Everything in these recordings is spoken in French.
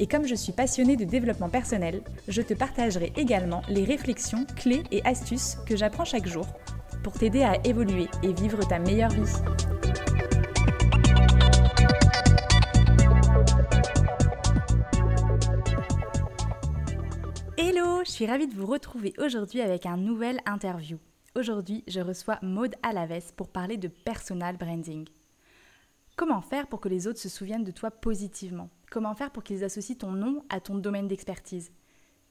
Et comme je suis passionnée de développement personnel, je te partagerai également les réflexions, clés et astuces que j'apprends chaque jour pour t'aider à évoluer et vivre ta meilleure vie. Hello, je suis ravie de vous retrouver aujourd'hui avec un nouvel interview. Aujourd'hui, je reçois Maude Alaves pour parler de personal branding. Comment faire pour que les autres se souviennent de toi positivement? Comment faire pour qu'ils associent ton nom à ton domaine d'expertise?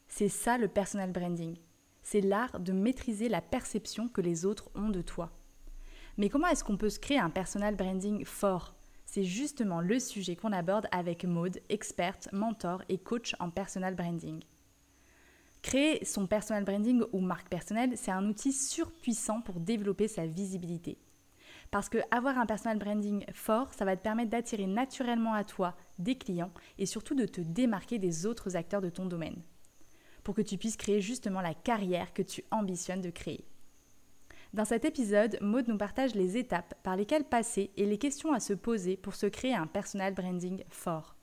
C'est ça le personal branding c'est l'art de maîtriser la perception que les autres ont de toi. Mais comment est-ce qu'on peut se créer un personal branding fort? C'est justement le sujet qu'on aborde avec Maude, experte, mentor et coach en personal branding. Créer son personal branding ou marque personnelle, c'est un outil surpuissant pour développer sa visibilité. Parce que avoir un personal branding fort, ça va te permettre d'attirer naturellement à toi des clients et surtout de te démarquer des autres acteurs de ton domaine pour que tu puisses créer justement la carrière que tu ambitionnes de créer. Dans cet épisode, Maud nous partage les étapes par lesquelles passer et les questions à se poser pour se créer un personal branding fort.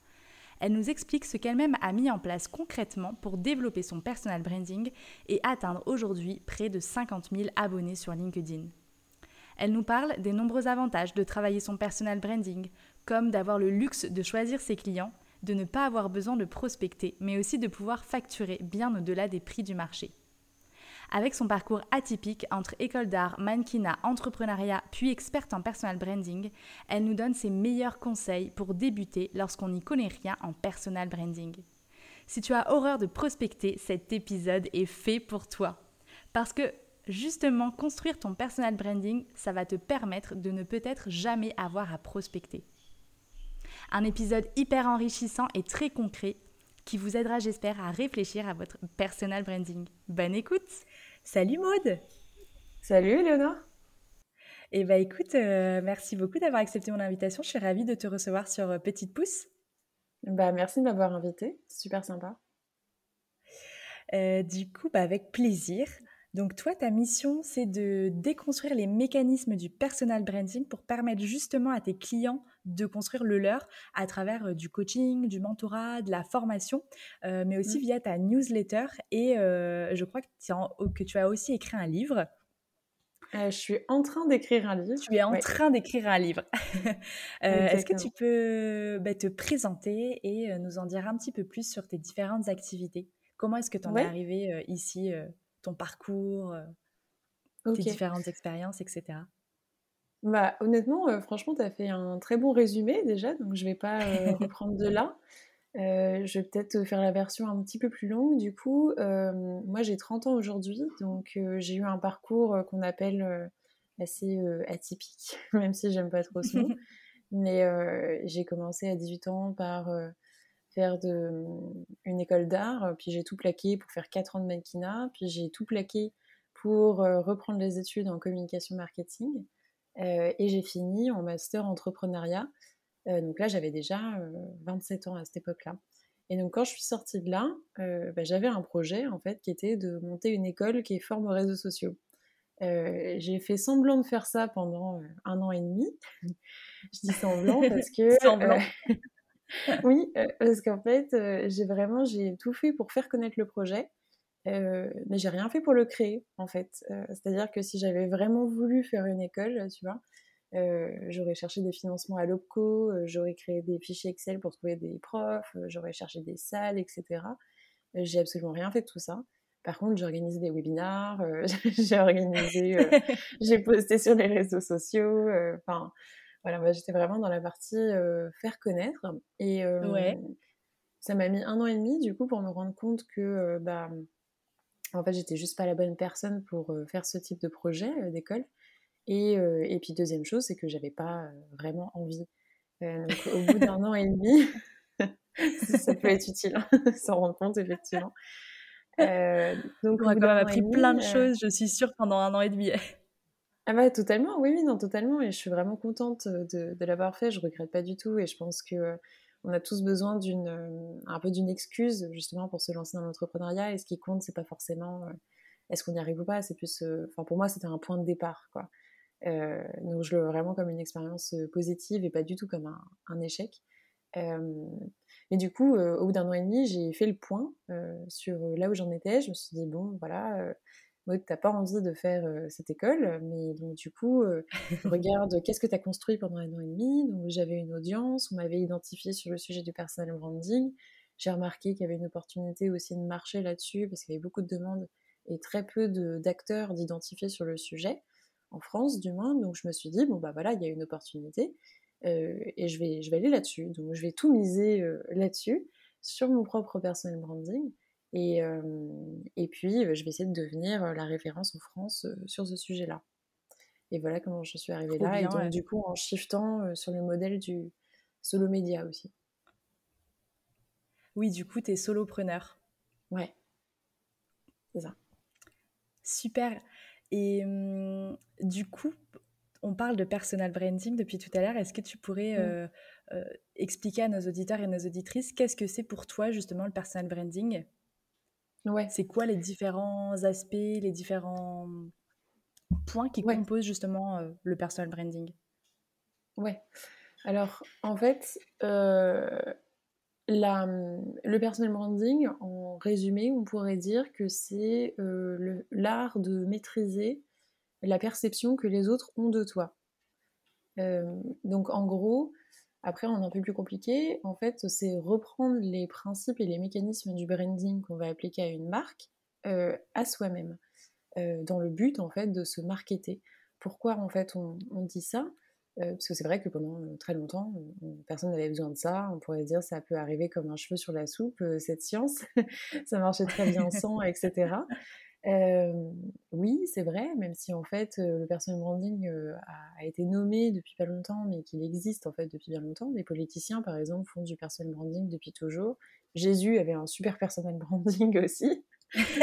Elle nous explique ce qu'elle-même a mis en place concrètement pour développer son personal branding et atteindre aujourd'hui près de 50 000 abonnés sur LinkedIn. Elle nous parle des nombreux avantages de travailler son personal branding, comme d'avoir le luxe de choisir ses clients, de ne pas avoir besoin de prospecter, mais aussi de pouvoir facturer bien au-delà des prix du marché. Avec son parcours atypique entre école d'art, mannequinat, entrepreneuriat, puis experte en personal branding, elle nous donne ses meilleurs conseils pour débuter lorsqu'on n'y connaît rien en personal branding. Si tu as horreur de prospecter, cet épisode est fait pour toi. Parce que justement, construire ton personal branding, ça va te permettre de ne peut-être jamais avoir à prospecter. Un épisode hyper enrichissant et très concret qui vous aidera, j'espère, à réfléchir à votre personal branding. Bonne écoute Salut Maude Salut Eleonore Eh bien écoute, euh, merci beaucoup d'avoir accepté mon invitation. Je suis ravie de te recevoir sur euh, Petite Pouce. Bah, merci de m'avoir invité, super sympa. Euh, du coup, bah, avec plaisir. Donc toi, ta mission, c'est de déconstruire les mécanismes du personal branding pour permettre justement à tes clients de construire le leur à travers euh, du coaching, du mentorat, de la formation, euh, mais aussi mmh. via ta newsletter. Et euh, je crois que, tu as aussi écrit un livre. je suis en train d'écrire un livre. Tu es en train d'écrire un livre. Est-ce que tu peux bah, te présenter et nous en dire un petit peu plus sur tes différentes activités? Comment est-ce que tu en es arrivé ici ton parcours, euh, tes différentes expériences, etc. Bah, honnêtement, euh, franchement, tu as fait un très bon résumé déjà, donc je vais pas euh, reprendre de là. je vais peut-être faire la version un petit peu plus longue. Du coup, moi j'ai 30 ans aujourd'hui, donc j'ai eu un parcours qu'on appelle assez atypique, même si j'aime pas trop ce mot. Mais j'ai commencé à 18 ans par faire de, une école d'art, puis j'ai tout plaqué pour faire 4 ans de mannequinat, puis j'ai tout plaqué pour euh, reprendre les études en communication marketing, euh, et j'ai fini en master entrepreneuriat. Euh, donc là, j'avais déjà 27 ans à cette époque-là. Et donc quand je suis sortie de là, bah, j'avais un projet en fait qui était de monter une école qui est forme aux réseaux sociaux. j'ai fait semblant de faire ça pendant un an et demi. je dis semblant parce que semblant. Oui, euh, parce qu'en fait, euh, j'ai vraiment j'ai tout fait pour faire connaître le projet, euh, mais j'ai rien fait pour le créer, en fait. C'est-à-dire que si j'avais vraiment voulu faire une école, tu vois, j'aurais cherché des financements à l'OPCO, j'aurais créé des fichiers Excel pour trouver des profs, j'aurais cherché des salles, etc. j'ai absolument rien fait de tout ça. Par contre, j'ai organisé des webinars, j'ai organisé, j'ai posté sur les réseaux sociaux, enfin voilà, j'étais vraiment dans la partie faire connaître. Et ça m'a mis un an et demi, du coup, pour me rendre compte que, bah, en fait, j'étais juste pas la bonne personne pour faire ce type de projet d'école. Et, et, puis, deuxième chose, c'est que j'avais pas vraiment envie. donc, au bout d'un an et demi, ça peut être utile, hein, s'en rendre compte, effectivement. donc, on a quand même appris plein de choses, je suis sûre, pendant un an et demi. Ah bah totalement, oui, oui, non, totalement. Et je suis vraiment contente de, de l'avoir fait. Je regrette pas du tout. Et je pense que on a tous besoin d'une un peu d'une excuse justement pour se lancer dans l'entrepreneuriat. Et ce qui compte, c'est pas forcément est-ce qu'on y arrive ou pas. C'est plus, enfin pour moi, c'était un point de départ, quoi. donc je le vois vraiment comme une expérience positive et pas du tout comme un, un échec. mais du coup, au bout d'un an et demi, j'ai fait le point sur là où j'en étais. Je me suis dit bon, voilà tu t'as pas envie de faire euh, cette école, mais donc du coup, euh, regarde qu'est-ce que tu as construit pendant un an et demi? Donc j'avais une audience, on m'avait identifié sur le sujet du personal branding. J'ai remarqué qu'il y avait une opportunité aussi de marcher là-dessus parce qu'il y avait beaucoup de demandes et très peu d'acteurs d'identifier sur le sujet, en France du moins. Donc je me suis dit, bon bah voilà, il y a une opportunité euh, et je vais, je vais aller là-dessus. Donc je vais tout miser là-dessus, sur mon propre personal branding. Et, et puis, je vais essayer de devenir la référence en France sur ce sujet-là. Et voilà comment je suis arrivée là. et donc, du coup, en shiftant sur le modèle du solo média aussi. Oui, du coup, tu es solopreneur. Ouais, c'est ça. Super. Et du coup, on parle de personal branding depuis tout à l'heure. Est-ce que tu pourrais mmh. expliquer à nos auditeurs et nos auditrices qu'est-ce que c'est pour toi justement le personal branding? C'est quoi les différents aspects, les différents points qui composent justement euh, le personal branding? Ouais. Alors, en fait, euh, le personal branding, en résumé, on pourrait dire que c'est euh, l'art de maîtriser la perception que les autres ont de toi. donc, en gros, après, on est un peu plus compliqué. En fait, c'est reprendre les principes et les mécanismes du branding qu'on va appliquer à une marque euh, à soi-même, euh, dans le but en fait de se marketer. Pourquoi en fait on, dit ça? Euh, Parce que c'est vrai que pendant très longtemps, personne n'avait besoin de ça. On pourrait dire ça peut arriver comme un cheveu sur la soupe, cette science. ça marchait très bien sans, etc oui, c'est vrai, même si en fait le personal branding a, été nommé depuis pas longtemps, mais qu'il existe en fait depuis bien longtemps. Les politiciens, par exemple, font du personal branding depuis toujours. Jésus avait un super personal branding aussi.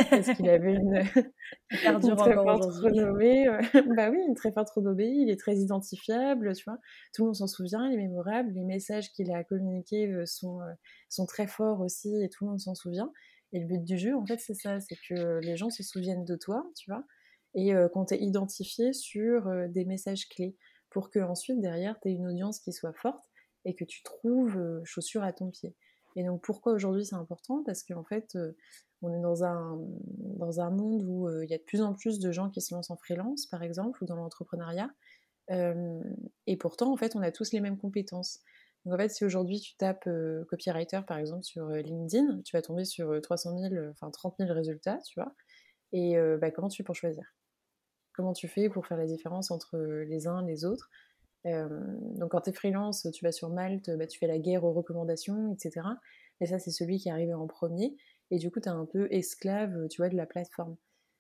parce qu'il avait une, une très forte renommée. bah oui, une très forte renommée, il est très identifiable, tu vois. Tout le monde s'en souvient, il est mémorable, les messages qu'il a communiqués sont, sont très forts aussi et tout le monde s'en souvient. Et le but du jeu, en fait, c'est ça, c'est que les gens se souviennent de toi, tu vois, et euh, qu'on t'ait identifié sur euh, des messages clés, pour que ensuite derrière, tu aies une audience qui soit forte et que tu trouves euh, chaussures à ton pied. Et donc pourquoi aujourd'hui c'est important? Parce qu'en fait, on est dans un, dans un monde où il y a de plus en plus de gens qui se lancent en freelance, par exemple, ou dans l'entrepreneuriat. et pourtant, en fait, on a tous les mêmes compétences. Donc en fait, si aujourd'hui tu tapes euh, copywriter par exemple sur euh, LinkedIn, tu vas tomber sur 300 000, enfin 30 000 résultats, tu vois. Et euh, bah, comment tu fais pour choisir? Comment tu fais pour faire la différence entre les uns et les autres? Donc quand tu es freelance, tu vas sur Malte, bah, tu fais la guerre aux recommandations, etc. Et ça, c'est celui qui est arrivé en premier. Et du coup, tu es un peu esclave, tu vois, de la plateforme.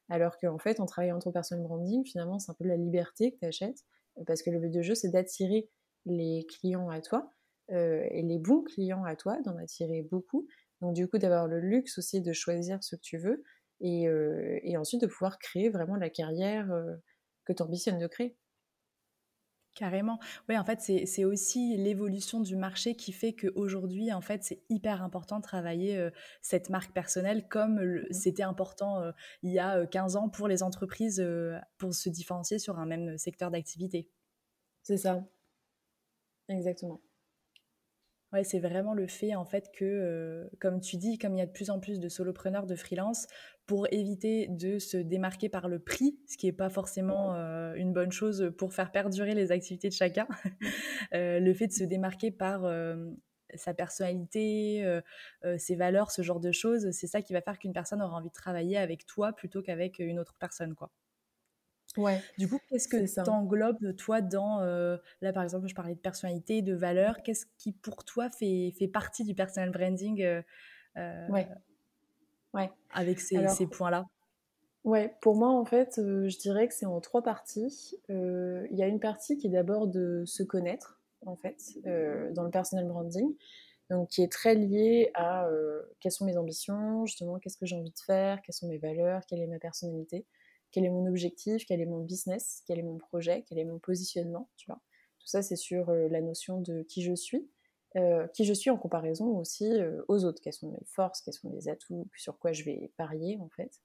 Alors qu'en fait, en travaillant ton personal branding, finalement, c'est un peu de la liberté que tu achètes. Parce que le but du jeu, c'est d'attirer les clients à toi euh, et les bons clients à toi, d'en attirer beaucoup. Donc du coup, d'avoir le luxe aussi de choisir ce que tu veux et, euh, et ensuite de pouvoir créer vraiment la carrière euh, que tu ambitionnes de créer. Carrément. Oui, en fait, c'est aussi l'évolution du marché qui fait qu'aujourd'hui, en fait, c'est hyper important de travailler cette marque personnelle comme mmh. c'était important il y a 15 ans pour les entreprises pour se différencier sur un même secteur d'activité. C'est ça. Exactement. Ouais, c'est vraiment le fait en fait que, euh, comme tu dis, comme il y a de plus en plus de solopreneurs, de freelance, pour éviter de se démarquer par le prix, ce qui n'est pas forcément euh, une bonne chose pour faire perdurer les activités de chacun, euh, le fait de se démarquer par sa personnalité, ses valeurs, ce genre de choses, c'est ça qui va faire qu'une personne aura envie de travailler avec toi plutôt qu'avec une autre personne, quoi. Ouais. Du coup, qu'est-ce que t'englobes, toi, dans. Euh, là, par exemple, je parlais de personnalité, de valeur. Qu'est-ce qui, pour toi, fait, fait partie du personal branding euh, euh, ouais. Ouais. avec ces, ces points-là? Ouais, pour moi, en fait, je dirais que c'est en trois parties. Il y a une partie qui est d'abord de se connaître, en fait, dans le personal branding. donc qui est très lié à quelles sont mes ambitions, justement, qu'est-ce que j'ai envie de faire, quelles sont mes valeurs, quelle est ma personnalité, quel est mon objectif, quel est mon business, quel est mon projet, quel est mon positionnement, tu vois. Tout ça, c'est sur la notion de qui je suis, qui je suis en comparaison aussi aux autres, quelles sont mes forces, quels sont mes atouts, sur quoi je vais parier, en fait.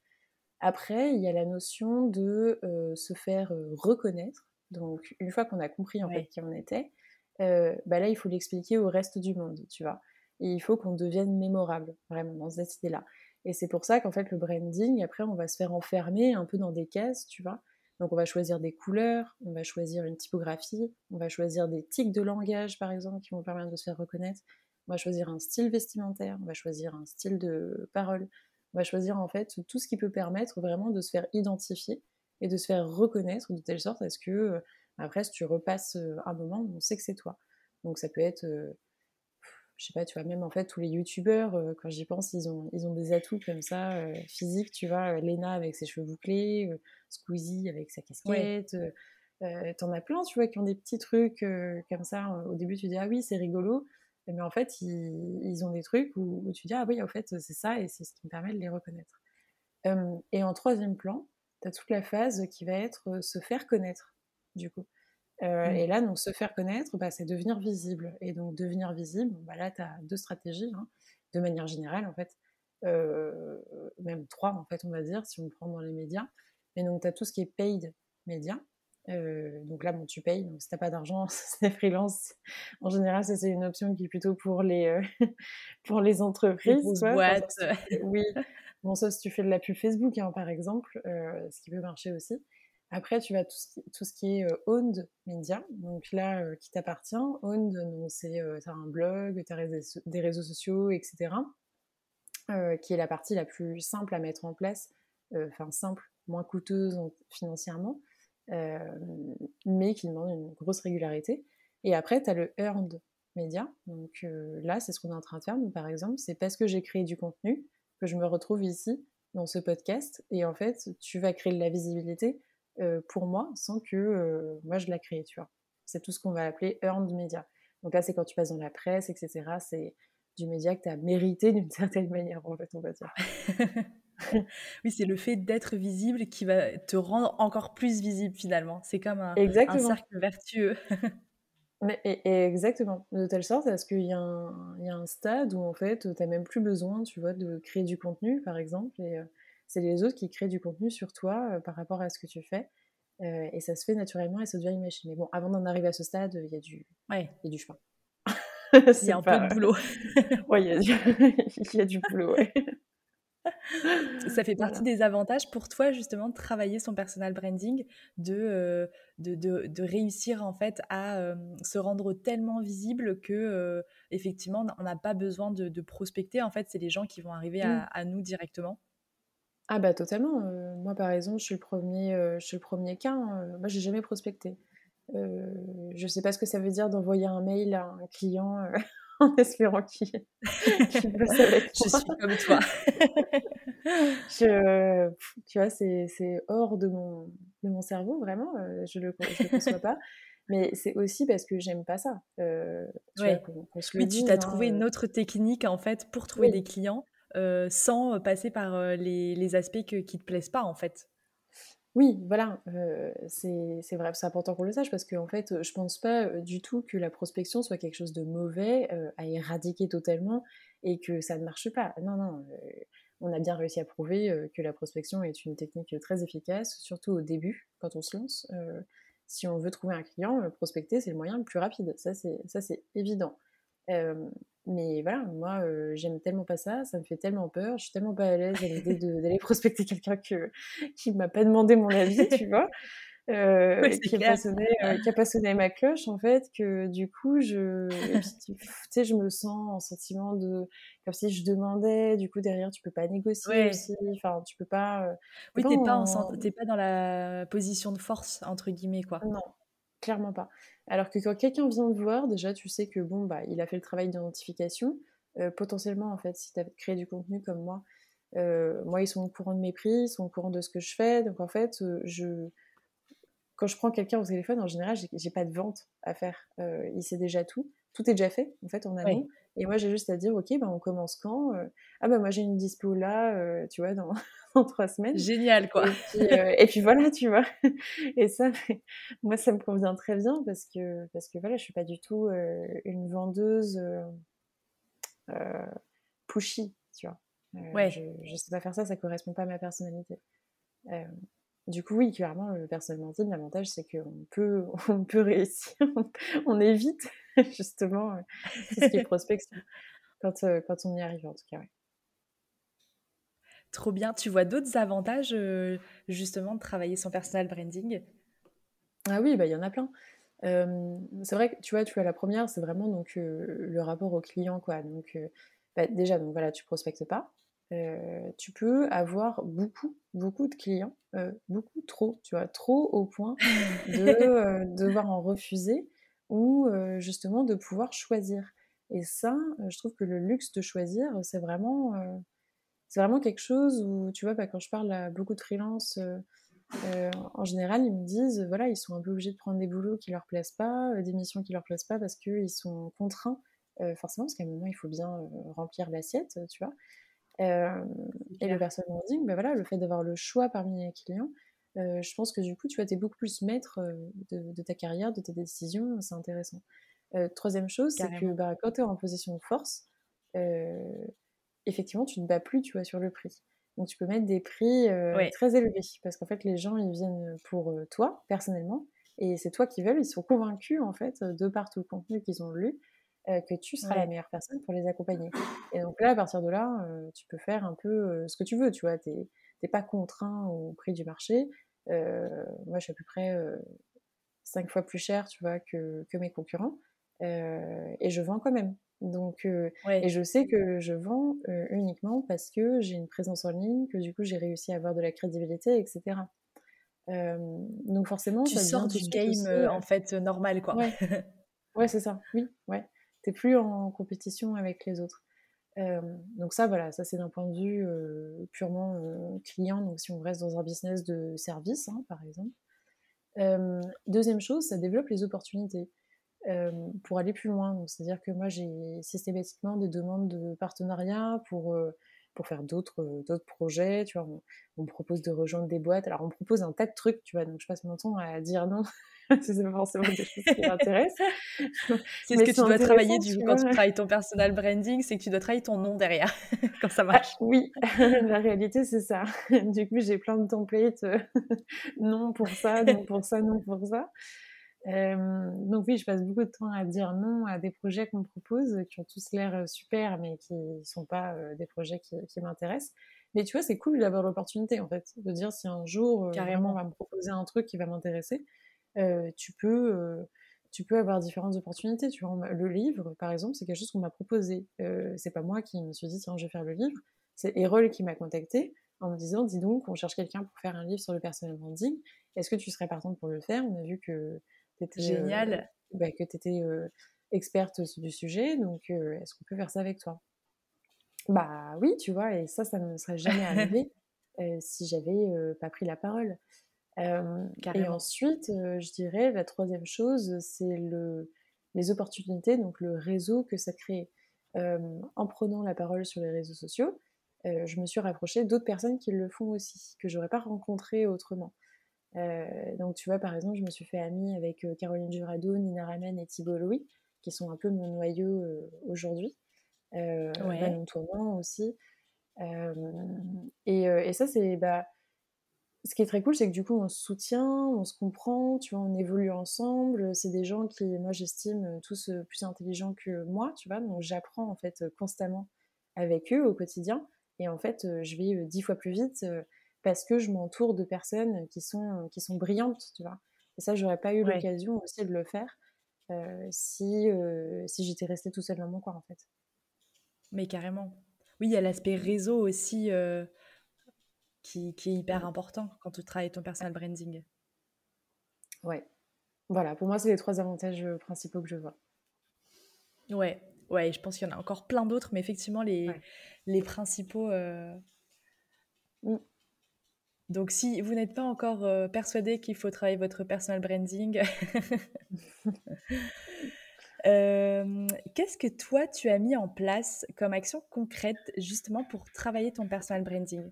Après, il y a la notion de se faire reconnaître. Donc, une fois qu'on a compris en fait qui on était, bah là, il faut l'expliquer au reste du monde, tu vois. Et il faut qu'on devienne mémorable, vraiment, dans cette idée-là. Et c'est pour ça qu'en fait, le branding, après, on va se faire enfermer un peu dans des cases, tu vois. Donc, on va choisir des couleurs, on va choisir une typographie, on va choisir des tics de langage, par exemple, qui vont permettre de se faire reconnaître. On va choisir un style vestimentaire, on va choisir un style de parole. On va choisir, en fait, tout ce qui peut permettre vraiment de se faire identifier et de se faire reconnaître de telle sorte à ce que, euh, après, si tu repasses euh, un moment, on sait que c'est toi. Donc, ça peut être euh, je sais pas, tu vois, même en fait, tous les youtubeurs, euh, quand j'y pense, ils ont, ils ont des atouts comme ça, euh, physiques, tu vois, euh, Lena avec ses cheveux bouclés, Squeezie avec sa casquette, t'en as plein, tu vois, qui ont des petits trucs comme ça. Au début, tu dis, ah oui, c'est rigolo, mais en fait, ils, ils ont des trucs où, où, tu dis, ah oui, en fait, c'est ça, et c'est ce qui me permet de les reconnaître. et en troisième plan, tu as toute la phase qui va être se faire connaître, du coup. Euh, mmh. Et là, donc, se faire connaître, bah, c'est devenir visible. Et donc, devenir visible, bah, là, tu as deux stratégies, hein, de manière générale, en fait. Euh, même trois, en fait, on va dire, si on prend dans les médias. Et donc, tu as tout ce qui est paid médias. Euh, donc là, bon, tu payes. Donc, si tu pas d'argent, c'est freelance. En général, ça, c'est une option qui est plutôt pour les, pour les entreprises. Les boîtes. oui. Bon, sauf si tu fais de la pub Facebook, hein, par exemple, ce qui peut marcher aussi. Après, tu vas tout ce qui, est euh, owned media, donc là, euh, qui t'appartient. Owned, c'est euh, un blog, as des réseaux sociaux, etc. qui est la partie la plus simple à mettre en place, enfin simple, moins coûteuse financièrement, mais qui demande une grosse régularité. Et après, tu as le earned media. Donc là, c'est ce qu'on est en train de faire. par exemple, c'est parce que j'ai créé du contenu que je me retrouve ici dans ce podcast. Et en fait, tu vas créer de la visibilité euh, pour moi sans que euh, moi je la crée, tu vois. C'est tout ce qu'on va appeler earned media. Donc là, c'est quand tu passes dans la presse, etc. C'est du média que tu as mérité d'une certaine manière, en fait, on va dire. oui, c'est le fait d'être visible qui va te rendre encore plus visible finalement. C'est comme un, un, cercle vertueux. Mais, exactement, de telle sorte parce qu'il y, y, a un stade où en fait, tu n'as même plus besoin, tu vois, de créer du contenu, par exemple, et euh, c'est les autres qui créent du contenu sur toi euh, par rapport à ce que tu fais. Euh, et ça se fait naturellement et ça devient une machine. Mais bon, avant d'en arriver à ce stade, il y a du, ouais. y a du chemin. il y a un peu de boulot. oui, il y, a du... y a du boulot, ouais. Ça fait partie des avantages pour toi justement de travailler son personal branding, de, euh, de, de, réussir en fait à se rendre tellement visible que effectivement on n'a pas besoin de, prospecter. En fait, c'est les gens qui vont arriver à, mmh. à nous directement. Ah bah totalement. Euh, moi par exemple, je suis le premier, euh, je suis le premier cas. Hein. Moi j'ai jamais prospecté. Euh, je sais pas ce que ça veut dire d'envoyer un mail à un client en espérant qu'il bosse avec moi. Je suis comme toi. je, tu vois, c'est hors de mon, de mon cerveau vraiment. je le, je le conçois pas. Mais c'est aussi parce que j'aime pas ça. tu oui, tu t'as trouvé une autre technique en fait pour trouver des clients euh, sans passer par euh, les, aspects qui te plaisent pas en fait. Oui, voilà, euh, c'est vrai, c'est important qu'on le sache parce qu'en en fait, je pense pas du tout que la prospection soit quelque chose de mauvais à éradiquer totalement et que ça ne marche pas. Non, non, on a bien réussi à prouver que la prospection est une technique très efficace, surtout au début, quand on se lance. si on veut trouver un client, prospecter, c'est le moyen le plus rapide, ça c'est évident. Mais voilà, moi, euh, j'aime tellement pas ça, ça me fait tellement peur, je suis tellement pas à l'aise à l'idée d'aller prospecter quelqu'un que, qui m'a pas demandé mon avis, tu vois, euh, qui, a euh, qui, a passionné, ma cloche, en fait, que du coup, je, tu sais, je me sens en sentiment de, comme si je demandais, du coup, derrière, tu peux pas négocier aussi, enfin, tu peux pas... oui, t'es pas, pas dans la position de force, entre guillemets, quoi. Non, clairement pas. Alors que quand quelqu'un vient te voir, déjà tu sais que bon bah il a fait le travail d'identification. Euh, potentiellement en fait, si tu as créé du contenu comme moi, euh, moi ils sont au courant de mes prix, ils sont au courant de ce que je fais. Donc en fait, euh, je quand je prends quelqu'un au téléphone, en général, j'ai pas de vente à faire. il sait déjà tout. Tout est déjà fait, en fait, en amont. Et moi, j'ai juste à dire, ok, ben, on commence quand Ah ben moi, j'ai une dispo là, tu vois, dans, trois semaines. Génial, quoi. Et puis, voilà, tu vois. Et ça, moi, ça me convient très bien parce que, parce que voilà, je suis pas du tout une vendeuse pushy, tu vois. ouais. Je, je sais pas faire ça, ça correspond pas à ma personnalité. Du coup, oui, clairement, le personal branding, l'avantage, c'est qu'on peut, on peut réussir, on évite justement euh, ce qui est prospection quand, euh, quand on y arrive, en tout cas. Trop bien. Tu vois d'autres avantages, euh, justement, de travailler son personal branding? Ah oui, bah, il y en a plein. c'est vrai que tu vois, tu as la première, c'est vraiment donc le rapport au client, quoi. Donc, bah, déjà, donc voilà, tu prospectes pas. Euh, tu peux avoir beaucoup, beaucoup de clients, euh, beaucoup trop, tu vois, trop au point de euh, devoir en refuser ou justement de pouvoir choisir. Et ça, je trouve que le luxe de choisir, c'est vraiment, c'est vraiment quelque chose où, tu vois, bah, quand je parle à beaucoup de freelance, en général, ils me disent, voilà, ils sont un peu obligés de prendre des boulots qui leur plaisent pas, des missions qui leur plaisent pas parce qu'ils sont contraints, forcément, parce qu'à un moment, il faut bien remplir l'assiette, tu vois. Euh, et le personal branding, ben voilà, le fait d'avoir le choix parmi les clients, euh, je pense que du coup, tu vois, es beaucoup plus maître de, ta carrière, de tes décisions, c'est intéressant. troisième chose, c'est que bah, quand tu es en position de force, effectivement, tu ne bats plus, tu vois, sur le prix. Donc tu peux mettre des prix très élevés, parce qu'en fait, les gens, ils viennent pour toi, personnellement, et c'est toi qui veulent, ils sont convaincus, en fait, de par tout le contenu qu'ils ont lu, euh, que tu seras la meilleure personne pour les accompagner. Et donc là, à partir de là, euh, tu peux faire un peu euh, ce que tu veux, tu vois, tu n'es pas contraint au prix du marché. moi, je suis à peu près cinq fois plus cher, tu vois, que, que mes concurrents. et je vends quand même. Donc, et je sais que je vends uniquement parce que j'ai une présence en ligne, que du coup j'ai réussi à avoir de la crédibilité, etc. donc forcément, tu sors du game en fait normal, quoi. Ouais, ouais c'est ça. Oui, ouais t'es plus en compétition avec les autres. Euh, donc ça, voilà, ça c'est d'un point de vue euh, purement euh, client, donc si on reste dans un business de service, hein, par exemple. deuxième chose, ça développe les opportunités pour aller plus loin. C'est-à-dire que moi, j'ai systématiquement des demandes de partenariat pour pour faire d'autres euh, d'autres projets, tu vois, on, me propose de rejoindre des boîtes, alors on me propose un tas de trucs, tu vois, donc je passe mon temps à dire non, c'est pas forcément des choses qui m'intéressent. c'est ce que tu dois travailler du coup, quand tu travailles ton personal branding, c'est que tu dois travailler ton nom derrière, quand ça marche. Ah, oui, la réalité c'est ça. du coup, j'ai plein de templates, euh, non pour ça, non pour ça, non pour ça. Euh, donc oui, je passe beaucoup de temps à dire non à des projets qu'on me propose, qui ont tous l'air euh, super, mais qui ne sont pas euh, des projets qui, m'intéressent. Mais tu vois, c'est cool d'avoir l'opportunité, en fait, de dire si un jour, carrément, on va me proposer un truc qui va m'intéresser, tu peux... tu peux avoir différentes opportunités. Tu vois, le livre, par exemple, c'est quelque chose qu'on m'a proposé. c'est pas moi qui me suis dit, tiens, je vais faire le livre. C'est Erol qui m'a contacté en me disant, dis donc, on cherche quelqu'un pour faire un livre sur le personal branding. Est-ce que tu serais partante pour le faire? On a vu que Génial. Euh, bah, que tu étais euh, experte du sujet, donc euh, est-ce qu'on peut faire ça avec toi? Bah oui, tu vois, et ça, ça ne me serait jamais arrivé si j'avais pas pris la parole. et ensuite, je dirais, la troisième chose, c'est le, les opportunités, donc le réseau que ça crée. en prenant la parole sur les réseaux sociaux, je me suis rapprochée d'autres personnes qui le font aussi, que j'aurais pas rencontrées autrement. Euh, donc tu vois, par exemple, je me suis fait amie avec euh, Caroline Jurado, Nina Ramen et Thibault Louis, qui sont un peu mon noyau euh, aujourd'hui. Euh, ouais. Tournant aussi. Et, et, ça, c'est... Bah, ce qui est très cool, c'est que du coup, on se soutient, on se comprend, tu vois, on évolue ensemble. C'est des gens qui, moi, j'estime tous plus intelligents que moi, tu vois. Donc, j'apprends en fait constamment avec eux au quotidien. Et en fait, je vais dix fois plus vite parce que je m'entoure de personnes qui sont, qui sont brillantes, tu vois. Et ça, j'aurais pas eu l'occasion aussi de le faire euh, si, euh, si j'étais restée tout seule dans mon coin, en fait. Mais carrément. Oui, il y a l'aspect réseau aussi euh, qui, qui, est hyper important quand tu travailles ton personal branding. Ouais. Voilà, pour moi, c'est les trois avantages principaux que je vois. Ouais, ouais, je pense qu'il y en a encore plein d'autres, mais effectivement, les, les principaux. Mm. Donc, si vous n'êtes pas encore euh, persuadé qu'il faut travailler votre personal branding, euh, qu'est-ce que toi, tu as mis en place comme action concrète justement pour travailler ton personal branding?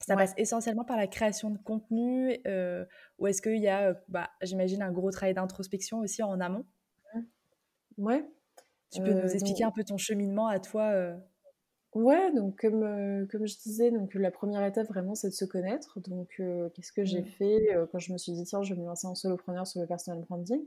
Ça passe essentiellement par la création de contenu euh, ou est-ce qu'il y a, bah, j'imagine, un gros travail d'introspection aussi en amont? Ouais. Tu peux nous expliquer un peu ton cheminement à toi Ouais, donc comme, comme je disais, donc la première étape vraiment c'est de se connaître. Donc qu'est-ce que j'ai mmh. fait quand je me suis dit tiens je vais me lancer en solopreneur sur le personal branding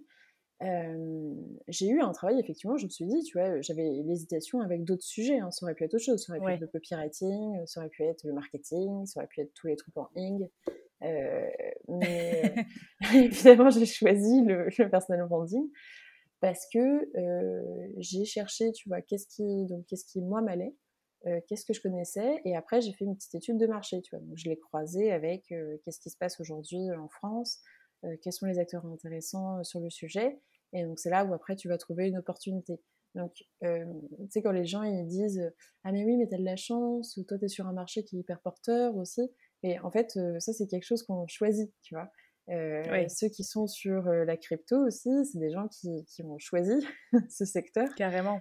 j'ai eu un travail, effectivement, je me suis dit, tu vois, j'avais l'hésitation avec d'autres sujets, hein. ça aurait pu être autre chose, ça aurait pu être le copywriting, ça aurait pu être le marketing, ça aurait pu être tous les trucs en ing. mais évidemment, j'ai choisi le, personal branding parce que j'ai cherché, tu vois, qu'est-ce qui, donc, qu'est-ce qui moi m'allait, qu'est-ce que je connaissais, et après j'ai fait une petite étude de marché, tu vois, donc je l'ai croisé avec qu'est-ce qui se passe aujourd'hui en France, euh, quels sont les acteurs intéressants euh, sur le sujet. Et donc c'est là où après tu vas trouver une opportunité. Donc, euh, tu sais, quand les gens ils disent Ah, mais oui, mais t'as de la chance, ou toi t'es sur un marché qui est hyper porteur aussi. Et en fait, ça c'est quelque chose qu'on choisit, tu vois. Ceux qui sont sur la crypto aussi, c'est des gens qui, qui, ont choisi ce secteur. Carrément.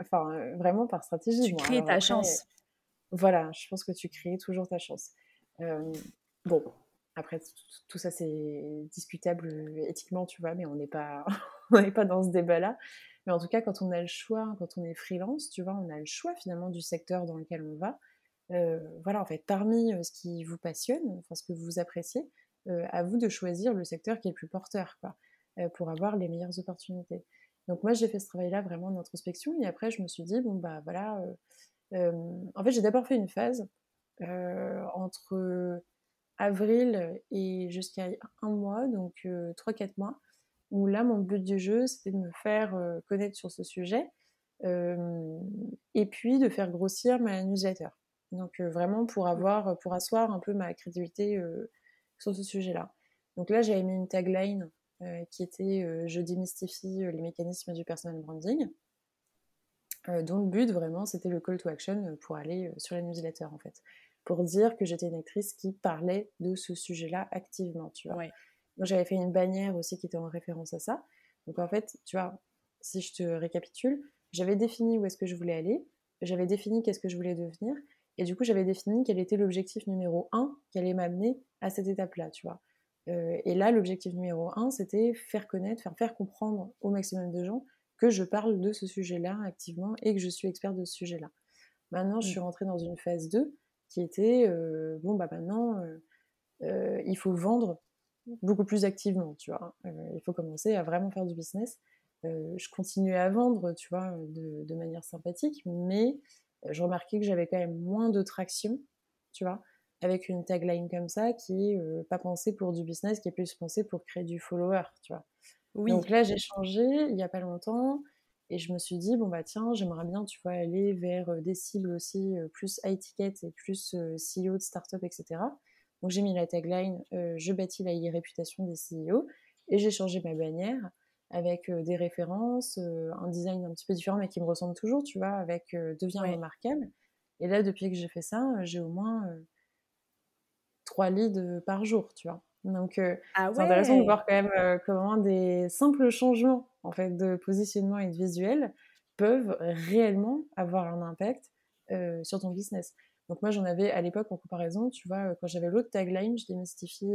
Enfin, vraiment par stratégie. Tu crées ta chance. Voilà, je pense que tu crées toujours ta chance. bon, après, tout ça, c'est discutable euh, éthiquement, tu vois, mais on n'est pas, pas dans ce débat-là. Mais en tout cas, quand on a le choix, quand on est freelance, tu vois, on a le choix finalement du secteur dans lequel on va. Euh, voilà, en fait, parmi euh, ce qui vous passionne, enfin ce que vous appréciez, à vous de choisir le secteur qui est le plus porteur, quoi, pour avoir les meilleures opportunités. Donc moi, j'ai fait ce travail-là vraiment d'introspection, et après, je me suis dit, bon, bah voilà, en fait, j'ai d'abord fait une phase entre avril et jusqu'à un mois, donc 3-4 mois, où là, mon but du jeu, c'était de me faire connaître sur ce sujet et puis de faire grossir ma newsletter. Donc vraiment pour avoir, pour asseoir un peu ma crédibilité sur ce sujet-là. Donc là, j'avais mis une tagline qui était Je démystifie les mécanismes du personal branding. dont le but vraiment c'était le call to action pour aller sur les newsletters en fait pour dire que j'étais une actrice qui parlait de ce sujet-là activement, tu vois. Donc j'avais fait une bannière aussi qui était en référence à ça. Donc en fait, tu vois, si je te récapitule, j'avais défini où est-ce que je voulais aller, j'avais défini qu'est-ce que je voulais devenir, et du coup j'avais défini quel était l'objectif numéro un qui allait m'amener à cette étape-là, tu vois. Euh, et là, l'objectif numéro un, c'était faire connaître, faire, faire comprendre au maximum de gens que je parle de ce sujet-là activement et que je suis experte de ce sujet-là. Maintenant, je mmh. suis rentrée dans une phase 2 qui était euh, bon bah maintenant euh, il faut vendre beaucoup plus activement, tu vois. il faut commencer à vraiment faire du business. je continuais à vendre, tu vois, de, manière sympathique, mais je remarquais que j'avais quand même moins de traction, tu vois, avec une tagline comme ça qui est pas pensée pour du business, qui est plus pensée pour créer du follower, tu vois. Oui. Donc là, j'ai changé il y a pas longtemps. Et je me suis dit, bon bah tiens, j'aimerais bien, tu vois, aller vers euh, des cibles aussi euh, plus high ticket et plus euh, CEO de start-up, etc. Donc j'ai mis la tagline, je bâtis la réputation des CEO et j'ai changé ma bannière avec des références, un design un petit peu différent mais qui me ressemble toujours, tu vois, avec deviens remarquable. Et là, depuis que j'ai fait ça, j'ai au moins trois leads par jour, tu vois. Donc, ah c'est intéressant de voir quand même comment des simples changements en fait, de positionnement et de visuel peuvent réellement avoir un impact sur ton business. Donc moi, j'en avais à l'époque en comparaison, tu vois, quand j'avais l'autre tagline, je démystifie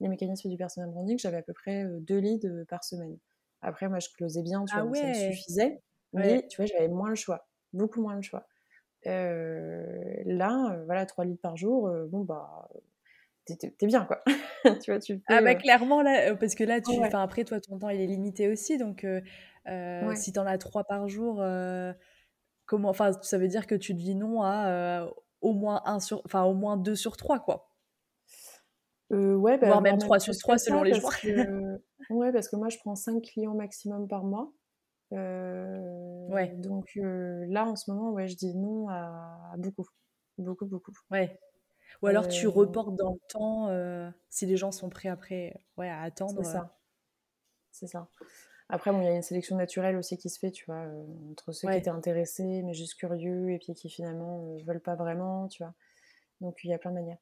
les mécanismes du personal branding, j'avais à peu près deux leads par semaine. Après, moi, je closais bien, tu ah vois, ça me suffisait. Mais tu vois, j'avais moins le choix, beaucoup moins le choix. Là, voilà, trois leads par jour, bon, bah, t'es bien quoi. tu vois, tu ah bah clairement là, parce que là, tu, ouais. après toi, ton temps il est limité aussi, donc euh, euh, si t'en as trois par jour, comment, enfin, ça veut dire que tu dis non à au moins un sur, enfin au moins deux sur trois quoi. ouais, bah, voire même trois sur trois selon les jours. ouais, parce que moi je prends cinq clients maximum par mois. Ouais. Donc là en ce moment, ouais, je dis non à beaucoup, beaucoup, beaucoup. Ouais. Ou alors tu reportes dans le temps euh, si les gens sont prêts après ouais, à attendre. C'est ça. Euh. C'est ça. Après, il y a une sélection naturelle aussi qui se fait, tu vois, euh, entre ceux qui étaient intéressés, mais juste curieux, et puis qui finalement ne veulent pas vraiment, tu vois. Donc, il y a plein de manières.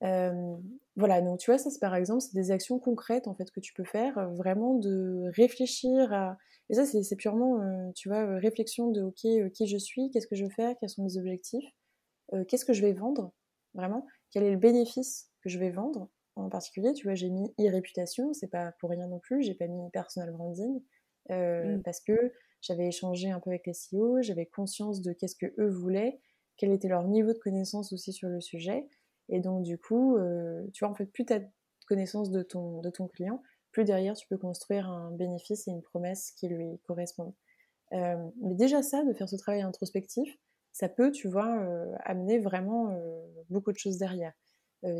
Voilà, donc tu vois, ça c'est par exemple, c'est des actions concrètes en fait que tu peux faire, vraiment de réfléchir à. Et ça, c'est purement, tu vois, réflexion de ok, qui je suis, qu'est-ce que je veux faire, quels sont mes objectifs, qu'est-ce que je vais vendre, vraiment, quel est le bénéfice que je vais vendre. En particulier, tu vois, j'ai mis e-réputation, c'est pas pour rien non plus, j'ai pas mis personal branding, mmh. parce que j'avais échangé un peu avec les CEO, j'avais conscience de qu'est-ce que eux voulaient, quel était leur niveau de connaissance aussi sur le sujet. Et donc, du coup, euh, tu vois, en fait, plus tu as connaissance de ton, de ton client, plus derrière tu peux construire un bénéfice et une promesse qui lui correspondent. Euh, mais déjà ça, de faire ce travail introspectif, ça peut, tu vois, euh, amener vraiment beaucoup de choses derrière.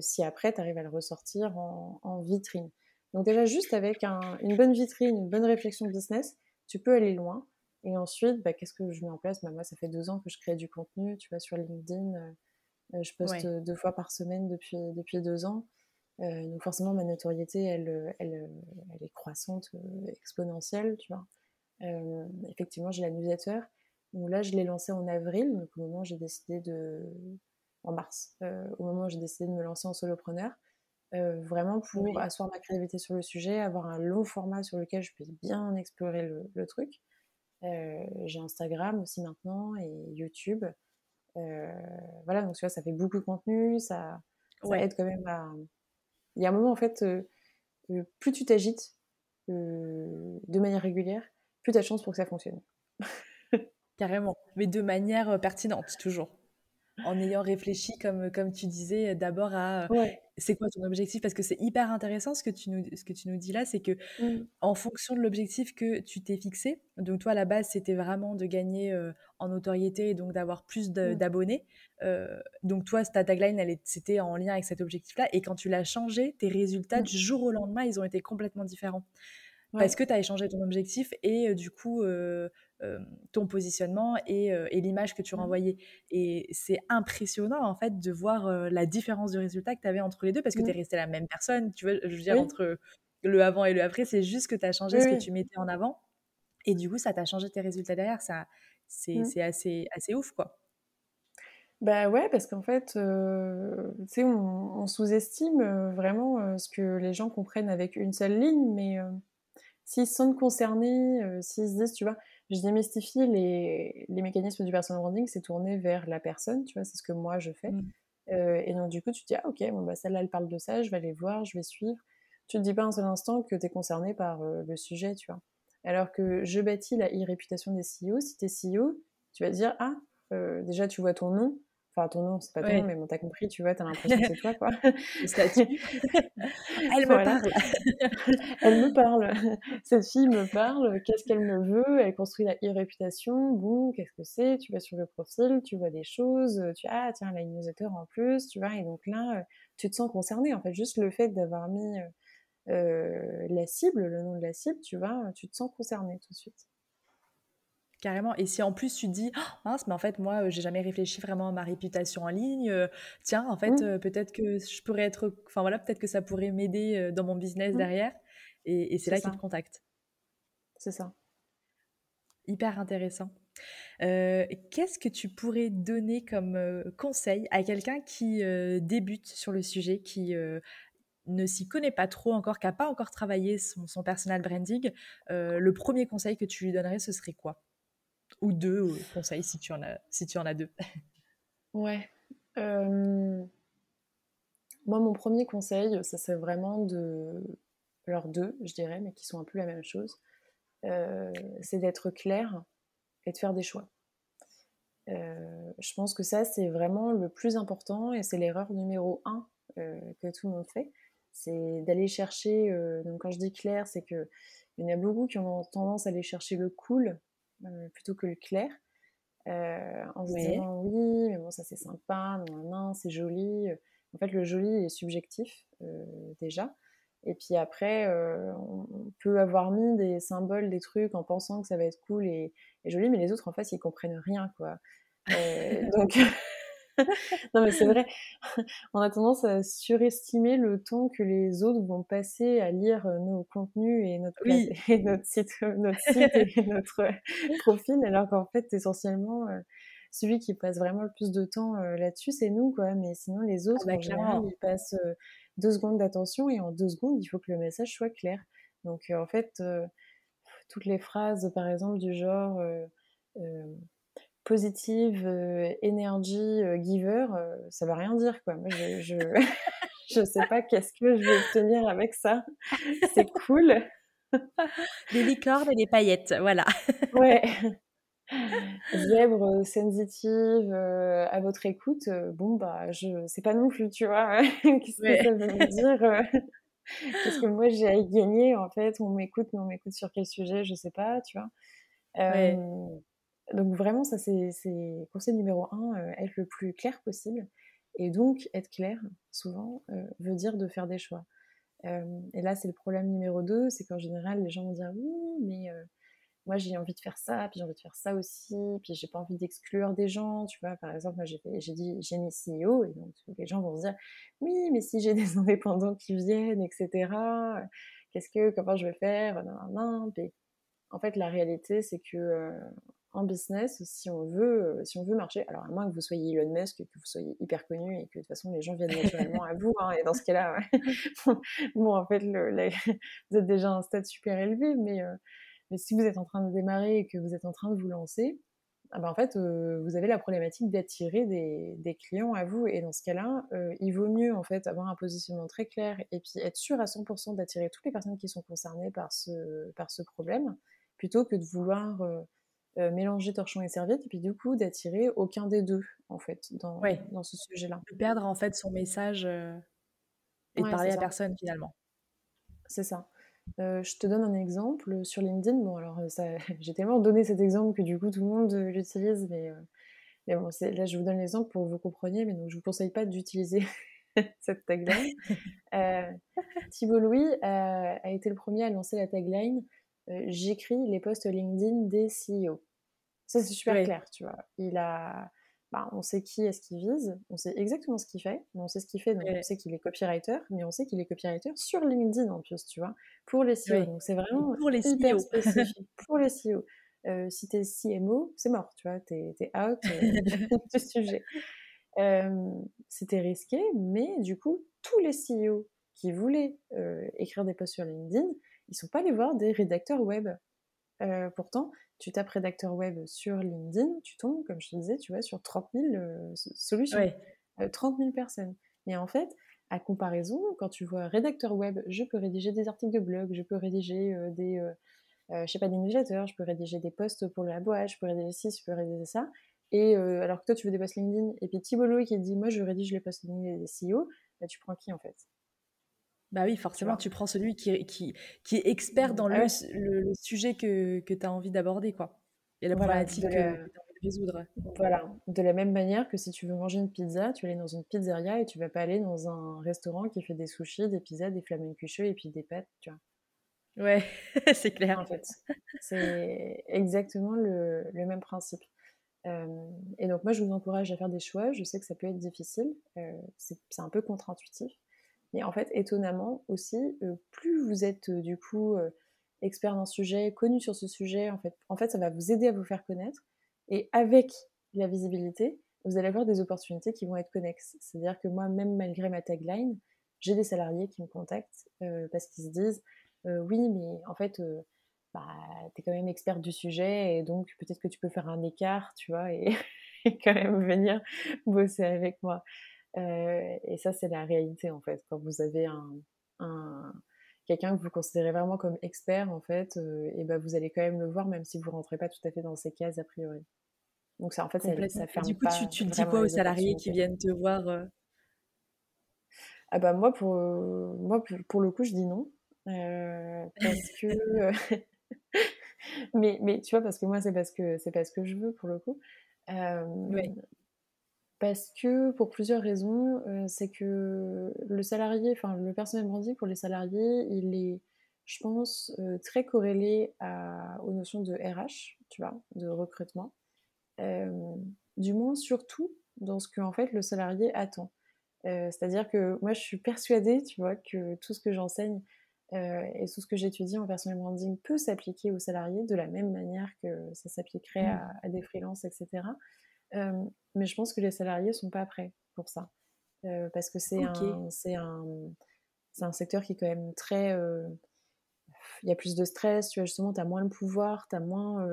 si après, tu arrives à le ressortir en, vitrine. Donc déjà, juste avec une bonne vitrine, une bonne réflexion business, tu peux aller loin. Et ensuite, bah, qu'est-ce que je mets en place? Bah, Moi, ça fait deux ans que je crée du contenu, tu vois, sur LinkedIn. Euh, je poste deux fois par semaine depuis, depuis deux ans. Euh, donc forcément, ma notoriété, elle, elle, elle est croissante, euh, exponentielle, tu vois. effectivement, j'ai la newsletter. Donc là, je l'ai lancée en avril, donc au moment où j'ai décidé de... en mars, au moment où j'ai décidé de me lancer en solopreneur. vraiment pour asseoir ma créativité sur le sujet, avoir un long format sur lequel je puisse bien explorer le, le truc. j'ai Instagram aussi maintenant et YouTube. Euh, voilà, donc tu vois, ça fait beaucoup de contenu, ça, aide quand même à. Il y a un moment, en fait, euh, euh, plus tu t'agites de manière régulière, plus tu as de chance pour que ça fonctionne. Carrément, mais de manière pertinente, toujours en ayant réfléchi, comme, comme tu disais, d'abord à c'est quoi ton objectif? Parce que c'est hyper intéressant ce que tu nous, ce que tu nous dis là, c'est que mmh. en fonction de l'objectif que tu t'es fixé, donc toi à la base c'était vraiment de gagner en notoriété et donc d'avoir plus mmh. d'abonnés. donc toi ta tagline c'était en lien avec cet objectif-là et quand tu l'as changé, tes résultats mmh. du jour au lendemain ils ont été complètement différents. Parce que tu as échangé ton objectif et du coup ton positionnement et, l'image que tu mmh. renvoyais. Et c'est impressionnant en fait de voir la différence de résultat que tu avais entre les deux parce que tu es resté la même personne. Tu vois, je veux dire, entre le avant et le après, c'est juste que tu as changé ce que tu mettais en avant. Et du coup, ça t'a changé tes résultats derrière. Ça, c'est mmh. assez, assez ouf, quoi. Bah ouais, parce qu'en fait, tu sais, on, sous-estime vraiment ce que les gens comprennent avec une seule ligne, mais s'ils se sentent concernés, s'ils se disent, tu vois, je démystifie les, les mécanismes du personal branding, c'est tourné vers la personne, tu vois, c'est ce que moi je fais. Mmh. Euh, et donc du coup, tu te dis, ah ok, bon, bah, celle-là, elle parle de ça, je vais aller voir, je vais suivre. Tu te dis pas un seul instant que tu es concerné par euh, le sujet, tu vois. Alors que je bâtis la e-réputation des CEO, si tu es CEO, tu vas dire, ah, euh, déjà tu vois ton nom, Enfin, ton nom, c'est pas ton nom, mais bon, t'as compris, tu vois, t'as l'impression que c'est toi, quoi. Elle me parle. elle me parle. Cette fille me parle. Qu'est-ce qu'elle me veut? Elle construit la e-réputation. Bon, qu'est-ce que c'est? Tu vas sur le profil, tu vois des choses. Tu ah tiens, elle a une newsletter en plus, tu vois. Et donc là, tu te sens concerné. En fait, juste le fait d'avoir mis euh, la cible, le nom de la cible, tu vois, tu te sens concerné tout de suite. Carrément. Et si en plus tu te dis, «Oh, mince, mais en fait, moi, euh, j'ai jamais réfléchi vraiment à ma réputation en ligne. Euh, tiens, en fait, mmh. euh, peut-être que je pourrais être, enfin voilà, peut-être que ça pourrait m'aider dans mon business mmh. derrière. Et, c'est là qu'il te contacte. C'est ça. Hyper intéressant. Qu'est-ce que tu pourrais donner comme conseil à quelqu'un qui débute sur le sujet, qui ne s'y connaît pas trop encore, qui n'a pas encore travaillé son, son personal branding? Le premier conseil que tu lui donnerais, ce serait quoi? Ou deux conseils si tu en as, si tu en as deux. ouais. Euh, moi, mon premier conseil, ça c'est vraiment de. Alors deux, je dirais, mais qui sont un peu la même chose. Euh, c'est d'être clair et de faire des choix. Euh, je pense que ça, c'est vraiment le plus important et c'est l'erreur numéro un que tout le monde fait. C'est d'aller chercher. donc, quand je dis clair, c'est que il y en a beaucoup qui ont tendance à aller chercher le cool plutôt que le clair. Euh, en se disant oui, mais bon, ça c'est sympa, non, non, c'est joli. En fait, le joli est subjectif euh, déjà. Et puis après, on peut avoir mis des symboles, des trucs en pensant que ça va être cool et, et joli, mais les autres en face, ils comprennent rien, quoi. donc, non, mais c'est vrai, on a tendance à surestimer le temps que les autres vont passer à lire euh, nos contenus et notre, et notre, site, notre site et notre profil, alors qu'en fait, essentiellement, euh, celui qui passe vraiment le plus de temps là-dessus, c'est nous, quoi. Mais sinon, les ah autres, bah, en général, ils passent deux secondes d'attention et en deux secondes, il faut que le message soit clair. Donc, en fait, toutes les phrases, par exemple, du genre positive, énergie, giver, ça va rien dire, quoi. Moi, je, je, je sais pas qu'est-ce que je vais obtenir avec ça. C'est cool. Des licornes et des paillettes, voilà. ouais. Zèbre sensitive à votre écoute, bon bah je sais pas non plus, tu vois. Qu'est-ce que ça veut dire Qu'est-ce que moi j'ai à y gagner en fait? On m'écoute, mais on m'écoute sur quel sujet? Je sais pas, tu vois. Donc vraiment, ça c'est conseil numéro un, être le plus clair possible. Et donc, être clair, souvent, veut dire de faire des choix. et là, c'est le problème numéro 2, c'est qu'en général, les gens vont dire oui, mais moi j'ai envie de faire ça, puis j'ai envie de faire ça aussi, puis j'ai pas envie d'exclure des gens, tu vois. Par exemple, moi j'ai dit j'ai mis CEO, et donc les gens vont se dire oui, mais si j'ai des indépendants qui viennent, etc., qu'est-ce que, comment je vais faire, non, non, Puis, en fait, la réalité, c'est que en business, si on veut, euh, si on veut marcher, alors à moins que vous soyez Elon Musk, que vous soyez hyper connu et que de toute façon les gens viennent naturellement à vous, hein, et dans ce cas-là, bon, en fait, vous êtes déjà à un stade super élevé, mais, euh, mais si vous êtes en train de démarrer et que vous êtes en train de vous lancer, ah ben en fait, euh, vous avez la problématique d'attirer des, clients à vous, et dans ce cas-là, il vaut mieux en fait avoir un positionnement très clair et puis être sûr à 100% d'attirer toutes les personnes qui sont concernées par ce, par ce problème, plutôt que de vouloir mélanger torchon et serviette, et puis du coup d'attirer aucun des deux, en fait, dans, dans ce sujet-là. De perdre en fait son message euh, et de parler à personne finalement. C'est ça. Euh, je te donne un exemple sur LinkedIn. Bon, alors j'ai tellement donné cet exemple que du coup tout le monde l'utilise, mais, mais bon, là je vous donne l'exemple pour que vous compreniez, mais donc je vous conseille pas d'utiliser cette tagline. Thibault Louis a été le premier à lancer la tagline J'écris les posts LinkedIn des CEO. Ça, c'est super clair, tu vois. Il a... Bah, on sait qui est-ce qu'il vise, on sait exactement ce qu'il fait, on sait ce qu'il fait, donc on sait qu'il est copywriter, mais on sait qu'il est copywriter sur LinkedIn en plus, tu vois, pour les CEO. Donc c'est vraiment pour les hyper CEO. spécifique pour les CEO. Euh, si t'es CMO, c'est mort, tu vois, t'es es out euh, du sujet. Euh, C'était risqué, mais du coup, tous les CEO qui voulaient euh, écrire des posts sur LinkedIn, ils sont pas allés voir des rédacteurs web. Euh, pourtant, tu tapes rédacteur web sur LinkedIn, tu tombes, comme je te disais, tu vois, sur 30 000 euh, solutions, 30 000 euh, personnes. Mais en fait, à comparaison, quand tu vois rédacteur web, je peux rédiger des articles de blog, je peux rédiger des, je sais pas, des newsletters, je peux rédiger des posts pour la boîte, je peux rédiger ci, je peux rédiger ça. Et alors que toi, tu veux des posts LinkedIn, et puis Thibault qui dit, moi, je rédige les posts LinkedIn des CEO, bah, tu prends qui en fait? Bah oui, forcément, tu, prends celui qui, qui, qui est expert dans le, le, sujet que, que tu as envie d'aborder, quoi. Et la problématique que tu as envie de résoudre. Voilà. De la même manière que si tu veux manger une pizza, tu vas aller dans une pizzeria et tu vas pas aller dans un restaurant qui fait des sushis, des pizzas, des flamencucheux et puis des pâtes, tu vois? Ouais, c'est clair. En fait, c'est exactement le, le, même principe. Euh, et donc moi, je vous encourage à faire des choix. Je sais que ça peut être difficile. Euh, c'est un peu contre-intuitif. Mais en fait, étonnamment aussi, euh, plus vous êtes euh, du coup euh, expert ce sujet, connu sur ce sujet, en fait, en fait, ça va vous aider à vous faire connaître. Et avec la visibilité, vous allez avoir des opportunités qui vont être connexes. C'est-à-dire que moi, même malgré ma tagline, j'ai des salariés qui me contactent parce qu'ils se disent oui, mais en fait, bah, tu es quand même expert du sujet et donc peut-être que tu peux faire un écart, tu vois, et, et quand même venir bosser avec moi. Euh, et ça, c'est la réalité, en fait. Quand vous avez un, quelqu'un que vous considérez vraiment comme expert, en fait, euh, et ben vous allez quand même le voir, même si vous rentrez pas tout à fait dans ces cases a priori. Donc ça, en fait, ça, ça ferme Du coup, tu, tu dis quoi aux salariés qui viennent te voir euh? Ah bah moi, pour, moi, pour le coup, je dis non. parce que... mais, mais tu vois, parce que moi, c'est parce que, c'est parce que je veux, pour le coup. oui. Parce que pour plusieurs raisons, euh, c'est que le salarié, enfin le personnel branding pour les salariés, il est, je pense, euh, très corrélé à, aux notions de RH, tu vois, de recrutement. Euh, du moins, surtout dans ce que en fait le salarié attend. C'est-à-dire que moi, je suis persuadée, tu vois, que tout ce que j'enseigne et tout ce que j'étudie en personnel branding peut s'appliquer aux salariés de la même manière que ça s'appliquerait mmh. à, à, des freelances, etc. mais je pense que les salariés sont pas prêts pour ça. parce que c'est un, c'est un, un secteur qui est quand même très. Il y a plus de stress, tu vois, justement, tu as moins le pouvoir, tu as moins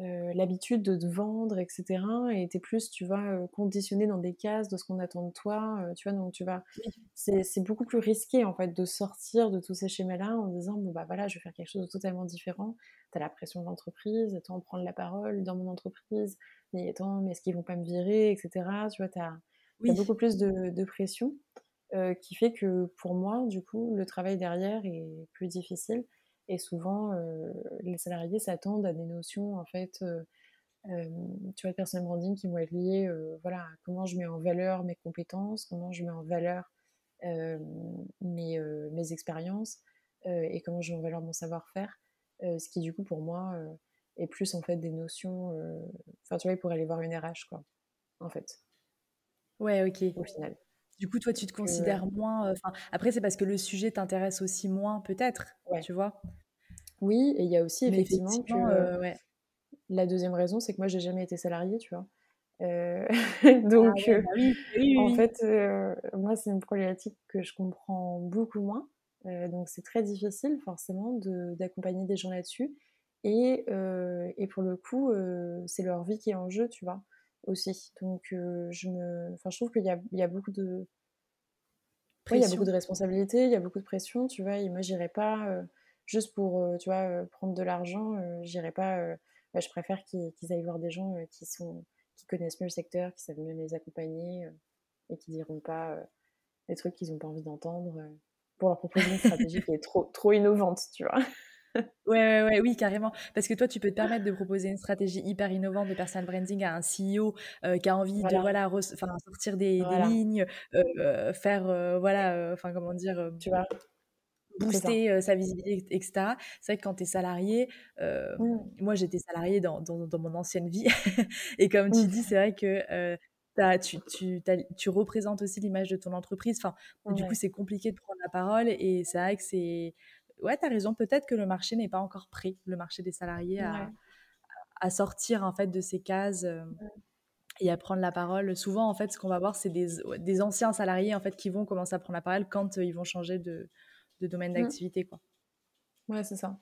euh, l'habitude de te vendre, etc. Et t'es plus, tu vois, euh, conditionné dans des cases de ce qu'on attend de toi, euh, tu vois, donc tu vas... C'est beaucoup plus risqué, en fait, de sortir de tous ces schémas-là en disant, bon, bah voilà, je vais faire quelque chose de totalement différent. T'as la pression de l'entreprise, attends, prendre la parole dans mon entreprise, mais attends, mais est-ce qu'ils vont pas me virer, etc. Tu vois, t'as as beaucoup plus de, de pression, qui fait que, pour moi, du coup, le travail derrière est plus difficile. Et souvent, euh, les salariés s'attendent à des notions, en fait, euh, euh, tu vois, de personal branding qui vont être liées, voilà, à comment je mets en valeur mes compétences, comment je mets en valeur mes, mes expériences et comment je mets en valeur mon savoir-faire. Ce qui, du coup, pour moi, est plus, en fait, des notions... Enfin, tu vois, pour aller voir une RH, quoi, en fait. Ouais, ok. Au final. Du coup, toi, tu te considères moins. après, c'est parce que le sujet t'intéresse aussi moins, peut-être. Tu vois Oui, et il y a aussi effectivement, que la deuxième raison, c'est que moi, j'ai jamais été salariée, tu vois. donc, ah bah en fait, moi, c'est une problématique que je comprends beaucoup moins. Donc, c'est très difficile, forcément, d'accompagner des gens là-dessus. Et, et, pour le coup, c'est leur vie qui est en jeu, tu vois aussi. Donc, euh, je, me... enfin, je trouve qu'il y y a beaucoup de. il y a beaucoup de responsabilités, il y a beaucoup de pression, tu vois. Et moi, j'irais pas euh, juste pour, euh, tu vois, prendre de l'argent. j'irais pas. Bah, je préfère qu'ils aillent voir des gens qui sont, qui connaissent mieux le secteur, qui savent mieux les accompagner et qui diront pas des trucs qu'ils n'ont pas envie d'entendre pour leur proposer une stratégie qui est trop, trop innovante, tu vois. Ouais, ouais, oui, carrément. Parce que toi, tu peux te permettre de proposer une stratégie hyper innovante de personal branding à un CEO euh, qui a envie de voilà, sortir des, lignes, euh, euh, faire, voilà, enfin, comment dire, tu vois, booster sa visibilité, etc. C'est vrai que quand tu es salarié, mmh. moi j'étais salarié dans, dans, mon ancienne vie, et comme tu mmh. dis, c'est vrai que tu, tu, tu, représentes aussi l'image de ton entreprise. Enfin, Du coup, c'est compliqué de prendre la parole et c'est vrai que c'est ouais, tu as raison, peut-être que le marché n'est pas encore prêt, le marché des salariés, à, à, sortir en fait de ces cases euh, et à prendre la parole. Souvent, en fait, ce qu'on va voir, c'est des, des, anciens salariés en fait qui vont commencer à prendre la parole quand euh, ils vont changer de, de domaine mmh. d'activité. Quoi. Ouais, c'est ça.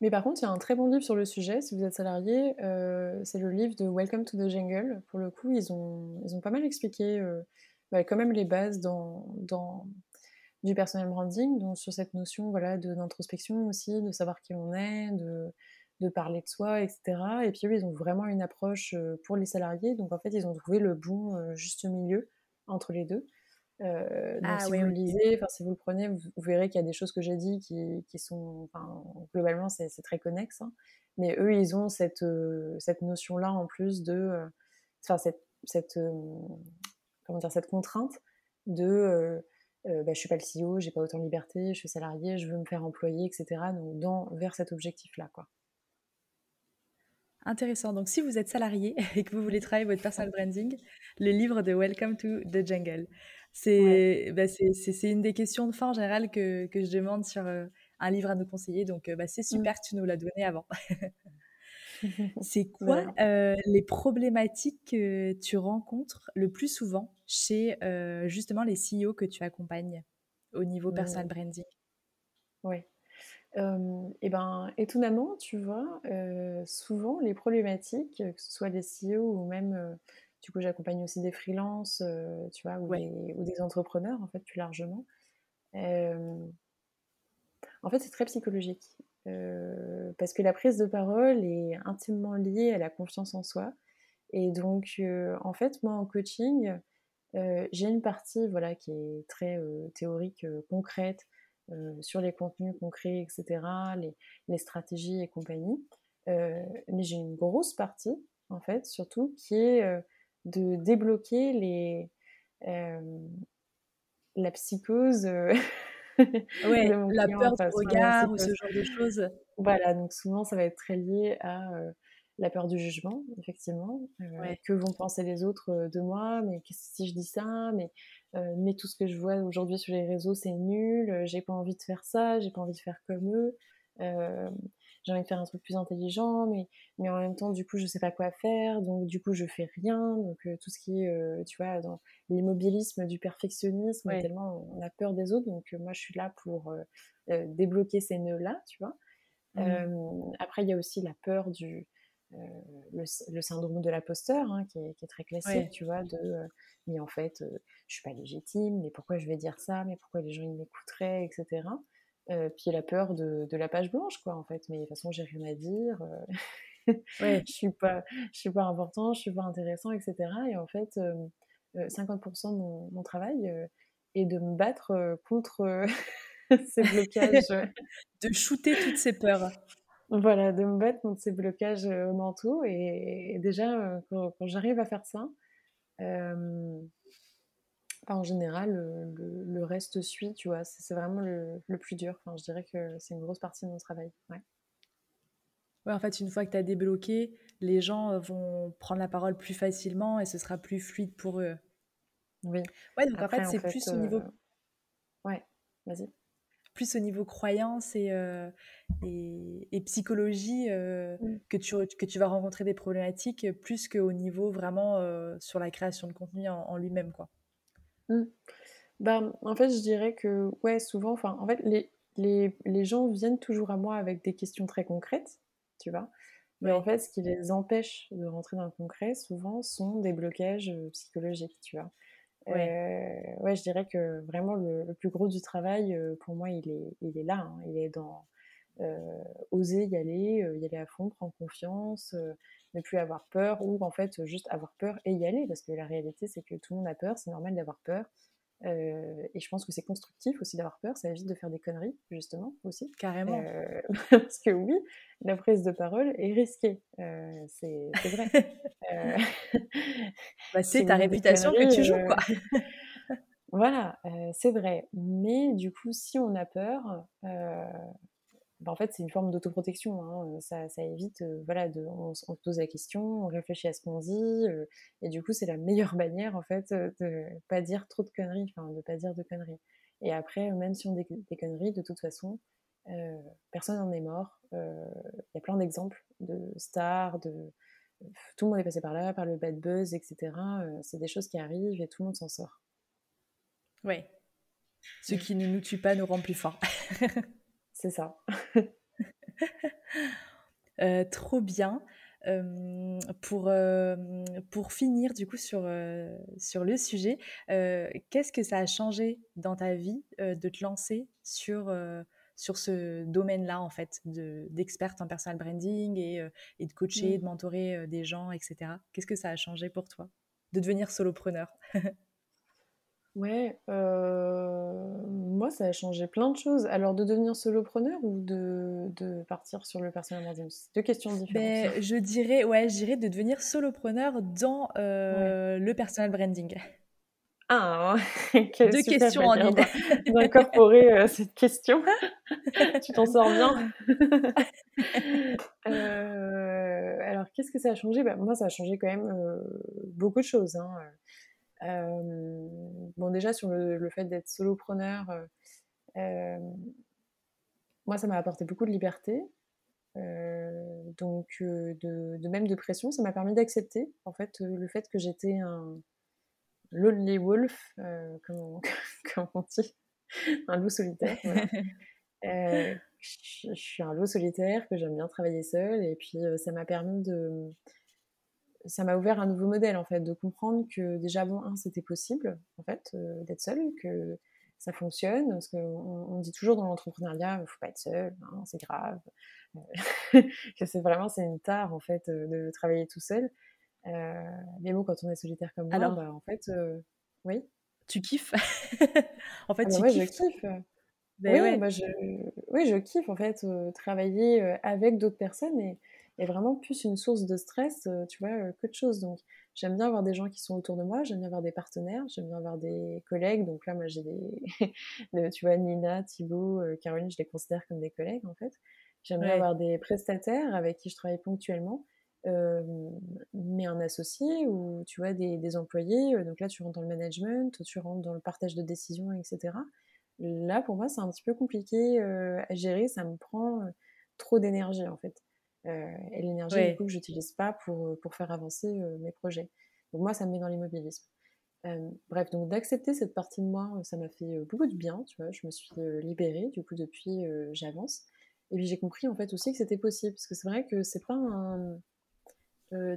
Mais par contre, il y a un très bon livre sur le sujet, si vous êtes salarié, euh, c'est le livre de Welcome to the Jungle. Pour le coup, ils ont, ils ont pas mal expliqué bah, quand même les bases dans, dans, du personnel branding, donc sur cette notion voilà, d'introspection aussi, de savoir qui on est, de, de parler de soi, etc. Et puis eux, ils ont vraiment une approche euh, pour les salariés, donc en fait, ils ont trouvé le bon euh, juste milieu entre les deux. Euh, donc ah si vous le lisez, enfin si vous le prenez, vous, verrez qu'il y a des choses que j'ai dit qui, qui sont, enfin, globalement, c'est très connexe. Hein. mais eux, ils ont cette, cette notion-là en plus de, enfin cette, cette comment dire, cette contrainte de bah, je suis pas le CEO, j'ai pas autant de liberté, je suis salarié, je veux me faire employer, etc. Donc dans, vers cet objectif-là, quoi. Intéressant. Donc, si vous êtes salarié et que vous voulez travailler votre personal branding, le livre de Welcome to the Jungle. C'est bah, une des questions de fin en général que, que je demande sur euh, un livre à nous conseiller. Donc, euh, bah, c'est mmh. super que tu nous l'as donné avant. C'est quoi euh, les problématiques que tu rencontres le plus souvent chez euh, justement les CEO que tu accompagnes au niveau personal mmh. branding? Oui. et ben, étonnamment, tu vois, souvent les problématiques, que ce soit des CEO ou même, du coup, j'accompagne aussi des freelances, tu vois, ou, des, ou, des, entrepreneurs, en fait, plus largement. en fait, c'est très psychologique. Euh, parce que la prise de parole est intimement liée à la confiance en soi. Et donc, euh, en fait, moi, en coaching, euh, j'ai une partie voilà, qui est très théorique, concrète, sur les contenus concrets, etc., les, les stratégies et compagnie. mais j'ai une grosse partie, en fait, surtout, qui est de débloquer les, la psychose ouais, la peur du regard ou ce genre de choses. Voilà, donc souvent ça va être très lié à euh, la peur du jugement, effectivement. Euh, que vont penser les autres euh, de moi Mais qu'est-ce si je dis ça Mais mais tout ce que je vois aujourd'hui sur les réseaux c'est nul. J'ai pas envie de faire ça. J'ai pas envie de faire comme eux. J'ai envie de faire un truc plus intelligent, mais, mais en même temps, du coup, je sais pas quoi faire, donc du coup, je fais rien. Donc, tout ce qui est, tu vois, dans l'immobilisme du perfectionnisme, tellement on a peur des autres. Donc, moi, je suis là pour débloquer ces nœuds-là, tu vois. Mmh. après, il y a aussi la peur du, le, syndrome de l'imposteur, hein, qui, est très classique, tu vois, de mais en fait, je suis pas légitime, mais pourquoi je vais dire ça, mais pourquoi les gens ils m'écouteraient, etc. puis la peur de, de, la page blanche, quoi, en fait, mais de toute façon, j'ai rien à dire, ouais. je suis pas, je suis pas important, je suis pas intéressant, etc. Et en fait, 50% de mon, mon travail est de me battre contre ces blocages. de shooter toutes ces peurs. Voilà, de me battre contre ces blocages au manteau. Et, déjà, quand, j'arrive à faire ça, en général, le, reste suit, tu vois. C'est vraiment le, plus dur. Enfin, je dirais que c'est une grosse partie de mon travail. Ouais. Ouais, en fait, une fois que tu as débloqué, les gens vont prendre la parole plus facilement et ce sera plus fluide pour eux. Oui. Ouais, donc en fait, c'est plus au niveau. Ouais, vas-y plus au niveau croyance et, euh, et, psychologie euh, mmh. que, tu, que tu vas rencontrer des problématiques plus qu'au niveau vraiment euh, sur la création de contenu en, lui-même. quoi. Mmh. Ben, en fait, je dirais que ouais, souvent, enfin, en fait, les, les, les, gens viennent toujours à moi avec des questions très concrètes, tu vois. Mais en fait, ce qui les empêche de rentrer dans le concret, souvent, sont des blocages psychologiques, tu vois. Ouais. ouais, je dirais que vraiment le, plus gros du travail, euh, pour moi, il est, il est là. Hein. Il est dans euh, oser y aller, euh, y aller à fond, prendre confiance, ne plus avoir peur, ou en fait juste avoir peur et y aller, parce que la réalité, c'est que tout le monde a peur, c'est normal d'avoir peur. Euh, et je pense que c'est constructif aussi d'avoir peur, ça évite de faire des conneries, justement, aussi. Carrément. Euh, parce que oui, la prise de parole est risquée, euh, c'est vrai. bah, c'est ta réputation que tu joues, quoi. voilà, c'est vrai. Mais du coup, si on a peur, bah, en fait, c'est une forme d'autoprotection. Hein. Ça, ça, évite, voilà, de, on, se pose la question, on réfléchit à ce qu'on dit, et du coup, c'est la meilleure manière, en fait, de pas dire trop de conneries, enfin, de pas dire de conneries. Et après, même si on dit des conneries, de toute façon, personne n'en est mort. Il y a plein d'exemples de stars, de tout le monde est passé par là, par le bad buzz, etc. c'est des choses qui arrivent et tout le monde s'en sort. Oui. Ce qui ne nous tue pas nous rend plus forts. C'est ça. Euh, trop bien. pour, pour finir du coup sur, sur le sujet, qu'est-ce que ça a changé dans ta vie de te lancer sur, sur ce domaine-là en fait, d'experte en personal branding et, et de coacher, mmh. de mentorer des gens, etc. Qu'est-ce que ça a changé pour toi? De devenir solopreneur? Ouais, euh, moi ça a changé plein de choses. Alors de devenir solopreneur ou de, de partir sur le personal branding C'est deux questions différentes. Ben, je dirais, ouais, je dirais de devenir solopreneur dans euh, le personal branding. Ah, quelle Deux questions en une. D'incorporer euh, cette question. tu t'en sors bien. alors, qu'est-ce que ça a changé? Ben, Moi, ça a changé quand même beaucoup de choses. Hein bon, déjà, sur le, fait d'être solopreneur, moi, ça m'a apporté beaucoup de liberté. donc, de, même de pression, ça m'a permis d'accepter, en fait, le fait que j'étais un lonely wolf, comme, on, dit, un loup solitaire. je, suis un loup solitaire, que j'aime bien travailler seul, et puis ça m'a permis de ça m'a ouvert un nouveau modèle en fait, de comprendre que déjà bon, un, c'était possible en fait euh, d'être seul, que ça fonctionne, parce qu'on on dit toujours dans l'entrepreneuriat, il faut pas être seul, hein, c'est grave, euh, que c'est vraiment c'est une tare en fait euh, de travailler tout seul. mais bon, quand on est solitaire comme moi, bah, en fait, oui. Tu kiffes? En fait, ah, tu bah, je kiffe. Ben oui, bah, je... oui, je kiffe en fait travailler avec d'autres personnes et est vraiment plus une source de stress, euh, tu vois, euh, que de choses. Donc, j'aime bien avoir des gens qui sont autour de moi, j'aime bien avoir des partenaires, j'aime bien avoir des collègues. Donc là, moi, j'ai des, tu vois, Nina, Thibaut, euh, Caroline, je les considère comme des collègues, en fait. J'aime bien avoir des prestataires avec qui je travaille ponctuellement. mais un associé ou tu vois des, des, employés, donc là tu rentres dans le management, tu rentres dans le partage de décisions, etc. Là pour moi c'est un petit peu compliqué à gérer, ça me prend trop d'énergie en fait. Et l'énergie, du coup, que j'utilise pas pour, pour faire avancer mes projets. Donc moi, ça me met dans l'immobilisme. bref, donc d'accepter cette partie de moi, ça m'a fait beaucoup de bien, tu vois. Je me suis libérée, du coup, depuis, j'avance. Et puis j'ai compris en fait aussi que c'était possible, parce que c'est vrai que c'est pas un.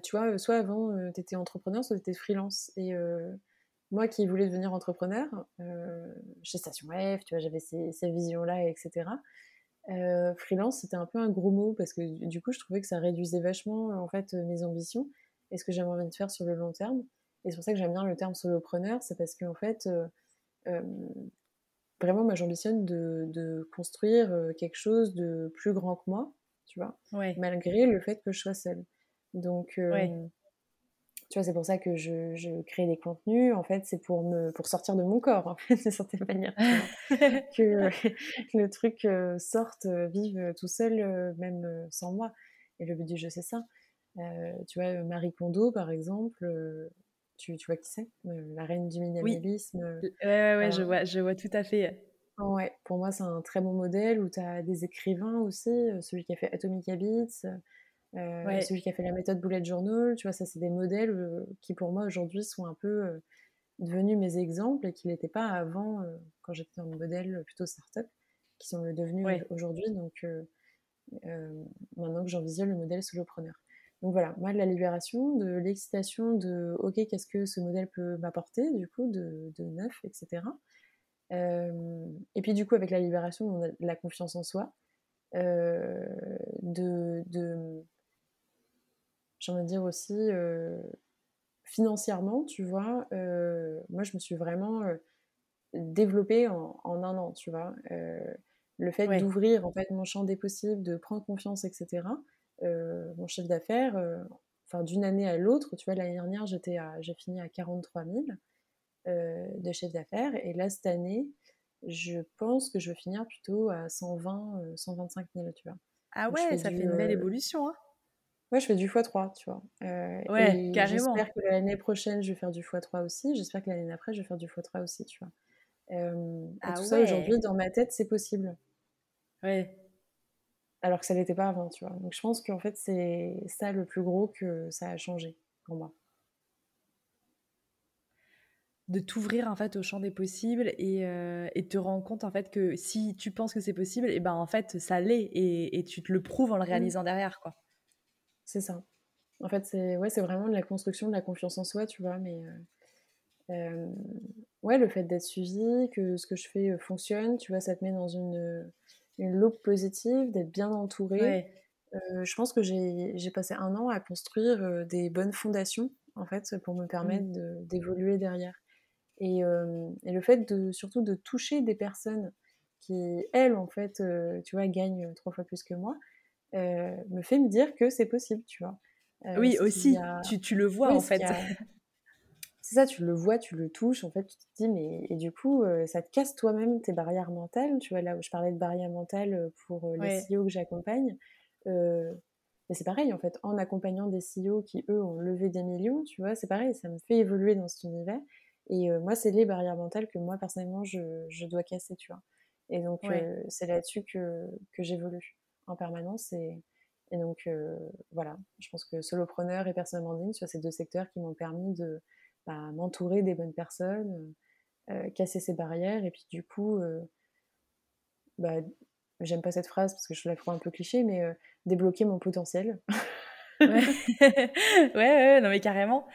tu vois, soit avant, tu étais entrepreneur, soit tu étais freelance. Et moi qui voulais devenir entrepreneur, chez Station F, tu vois, j'avais ces, ces visions-là, etc. freelance, c'était un peu un gros mot, parce que du coup, je trouvais que ça réduisait vachement en fait mes ambitions et ce que j'avais envie de faire sur le long terme. Et c'est pour ça que j'aime bien le terme solopreneur, c'est parce qu'en fait, euh, euh, vraiment, moi, j'ambitionne de, de, construire euh, quelque chose de plus grand que moi, tu vois, malgré le fait que je sois seule. Donc, tu vois, c'est pour ça que je, je, crée des contenus. En fait, c'est pour me pour sortir de mon corps, en fait, d'une certaine manière. que, le truc sorte, vive tout seul, même sans moi. Et le but du jeu, c'est ça. Euh, tu vois, euh, Marie Kondo, par exemple, euh, tu, tu, vois qui c'est? La reine du minimalisme. Oui, ouais, ouais, je, vois, je vois tout à fait. Ouais, pour moi, c'est un très bon modèle où tu as des écrivains aussi, celui qui a fait Atomic Habits, celui qui a fait la méthode Bullet Journal, tu vois, ça, c'est des modèles qui, pour moi, aujourd'hui, sont un peu devenus mes exemples et qui n'étaient pas avant, quand j'étais dans le modèle plutôt startup, qui sont devenus aujourd'hui. Donc, maintenant que j'envisage le modèle solopreneur. Donc voilà, moi, de la libération, de l'excitation de OK, qu'est-ce que ce modèle peut m'apporter, du coup, de, neuf, etc. Euh, et puis, du coup, avec la libération, on a la confiance en soi, euh, de, de j'ai envie de dire aussi, euh, financièrement, tu vois, moi, je me suis vraiment développée en, un an, tu vois. le fait d'ouvrir, en fait, mon champ des possibles, de prendre confiance, etc., euh, mon chiffre d'affaires, euh, enfin d'une année à l'autre, tu vois, l'année dernière, j'étais j'ai fini à 43 000 euh, de chiffre d'affaires, et là, cette année, je pense que je vais finir plutôt à 120, 125 000, tu vois. Ah ouais, ça fait une belle évolution, hein Ouais, je fais du x3, tu vois. ouais, carrément. J'espère que l'année prochaine, je vais faire du x3 aussi. J'espère que l'année d'après, je vais faire du x3 aussi, tu vois. ah tout ça, aujourd'hui, dans ma tête, c'est possible. Ouais alors que ça l'était pas avant, tu vois. Donc je pense qu'en fait, c'est ça le plus gros que ça a changé pour moi. De t'ouvrir en fait au champ des possibles et, euh, et te rendre compte en fait que si tu penses que c'est possible, et ben en fait ça l'est et, et, tu te le prouves en le mmh. réalisant derrière, quoi. C'est ça. En fait, c'est ouais, vraiment de la construction de la confiance en soi, tu vois. Mais euh, euh, ouais, le fait d'être suivi, que ce que je fais fonctionne, tu vois, ça te met dans une une loupe positive, d'être bien entourée. Euh, je pense que j'ai passé un an à construire euh, des bonnes fondations, en fait, pour me permettre mmh. d'évoluer derrière. Et, euh, et, le fait de, surtout de toucher des personnes qui, elles, en fait, tu vois, gagnent trois fois plus que moi, me fait me dire que c'est possible, tu vois. oui, aussi, tu, tu, le vois, en fait. c'est ça, tu le vois, tu le touches, en fait, tu te dis, mais et du coup, euh, ça te casse toi-même tes barrières mentales. Tu vois, là où je parlais de barrières mentales euh, pour euh, les CEO que j'accompagne, mais c'est pareil, en fait, en accompagnant des CEO qui, eux, ont levé des millions, tu vois, c'est pareil, ça me fait évoluer dans cet univers. Et moi, c'est les barrières mentales que moi, personnellement, je, je dois casser, tu vois. Et donc, c'est là-dessus que, que j'évolue en permanence. Et, et donc, voilà, je pense que solopreneur et personal branding, c'est deux secteurs qui m'ont permis de bah, m'entourer des bonnes personnes, euh, euh, casser ces barrières, et puis du coup, euh, bah, j'aime pas cette phrase parce que je la trouve un peu cliché, mais débloquer mon potentiel. ouais. ouais, non mais carrément.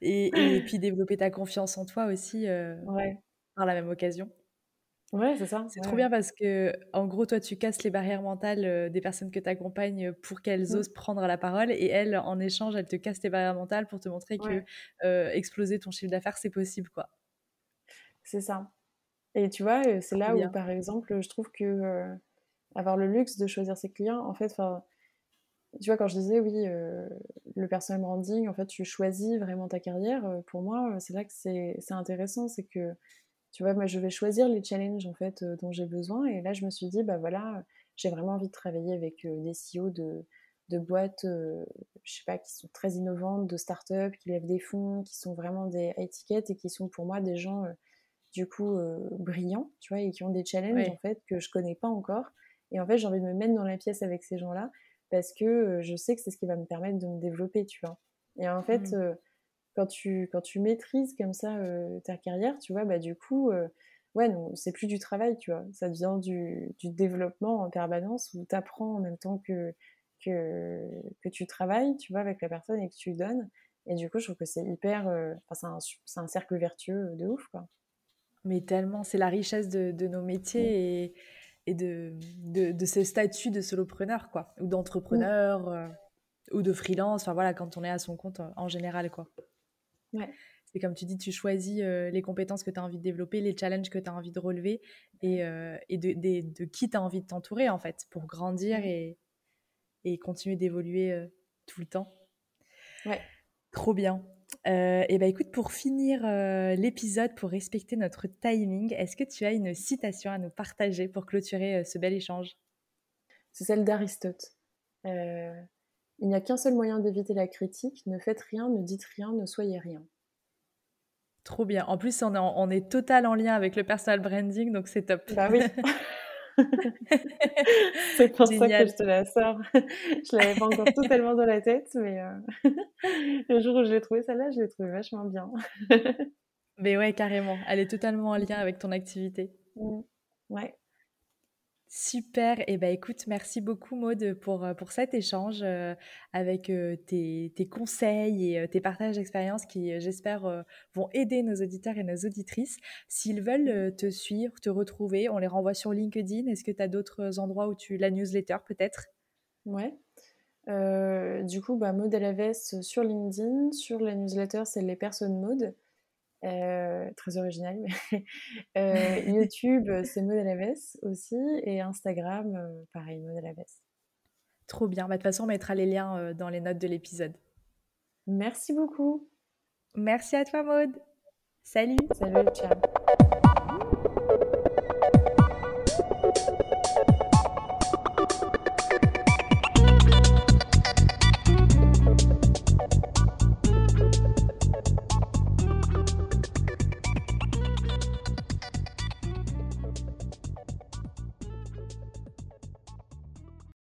Et, et, puis développer ta confiance en toi aussi ouais. par la même occasion. Ouais, c'est ça. C'est trop bien parce que, en gros, toi, tu casses les barrières mentales des personnes que tu accompagnes pour qu'elles mmh. osent prendre la parole et elles, en échange, elles te cassent les barrières mentales pour te montrer que euh, exploser ton chiffre d'affaires, c'est possible, quoi. C'est ça. Et tu vois, c'est là où, par exemple, je trouve que avoir le luxe de choisir ses clients, en fait, tu vois, quand je disais, oui, le personal branding, en fait, tu choisis vraiment ta carrière, pour moi, c'est là que c'est intéressant, c'est que tu vois, moi, je vais choisir les challenges en fait euh, dont j'ai besoin. Et là, je me suis dit, bah voilà, j'ai vraiment envie de travailler avec euh, des CEO de, de boîtes, euh, je sais pas, qui sont très innovantes, de start-up, qui lèvent des fonds, qui sont vraiment des high tickets et qui sont pour moi des gens du coup brillants, tu vois, et qui ont des challenges en fait que je connais pas encore. Et en fait, j'ai envie de me mettre dans la pièce avec ces gens-là parce que je sais que c'est ce qui va me permettre de me développer, tu vois. Et en fait, mmh. Quand, tu, quand tu maîtrises comme ça ta carrière, tu vois, bah du coup, ouais, non, c'est plus du travail, tu vois. Ça devient du, du développement en permanence où tu apprends en même temps que, que, que, tu travailles, tu vois, avec la personne et que tu lui donnes. Et du coup, je trouve que c'est hyper. Enfin, c'est un, un, cercle vertueux de ouf, quoi. Mais tellement, c'est la richesse de, de nos métiers et, et, de, de, de ce statut de solopreneur, quoi, ou d'entrepreneur, mmh. ou de freelance, enfin voilà, quand on est à son compte en général, quoi. Ouais c'est comme tu dis, tu choisis euh, les compétences que tu as envie de développer, les challenges que tu as envie de relever et, euh, et de, de, qui tu as envie de t'entourer en fait pour grandir et, et continuer d'évoluer euh, tout le temps. Ouais. Trop bien. et ben écoute, pour finir l'épisode, pour respecter notre timing, est-ce que tu as une citation à nous partager pour clôturer ce bel échange? C'est celle d'Aristote. Il n'y a qu'un seul moyen d'éviter la critique, ne faites rien, ne dites rien, ne soyez rien. Trop bien. En plus, on est, on est total en lien avec le personal branding, donc c'est top. Bah oui. c'est pour ça que je te la sors. je l'avais pas encore totalement dans la tête, mais euh, le jour où je l'ai trouvée, celle-là, je l'ai trouvée vachement bien. mais ouais, carrément. Elle est totalement en lien avec ton activité. Mmh. Ouais. Super, et eh ben écoute, merci beaucoup Maude pour, euh, pour cet échange euh, avec euh, tes, tes, conseils et tes partages d'expériences qui, j'espère, vont aider nos auditeurs et nos auditrices. S'ils veulent te suivre, te retrouver, on les renvoie sur LinkedIn. Est-ce que tu as d'autres endroits où tu... La newsletter peut-être? Ouais. du coup, bah, Maude Alaves sur LinkedIn. Sur la newsletter, c'est les personnes Maude. Euh, très original. euh, YouTube, c'est Maud Alaves aussi. Et Instagram, euh, pareil, Maud Alaves. Trop bien. Bah, de toute façon, on mettra les liens euh, dans les notes de l'épisode. Merci beaucoup. Merci à toi, Maud. Salut. Salut, ciao.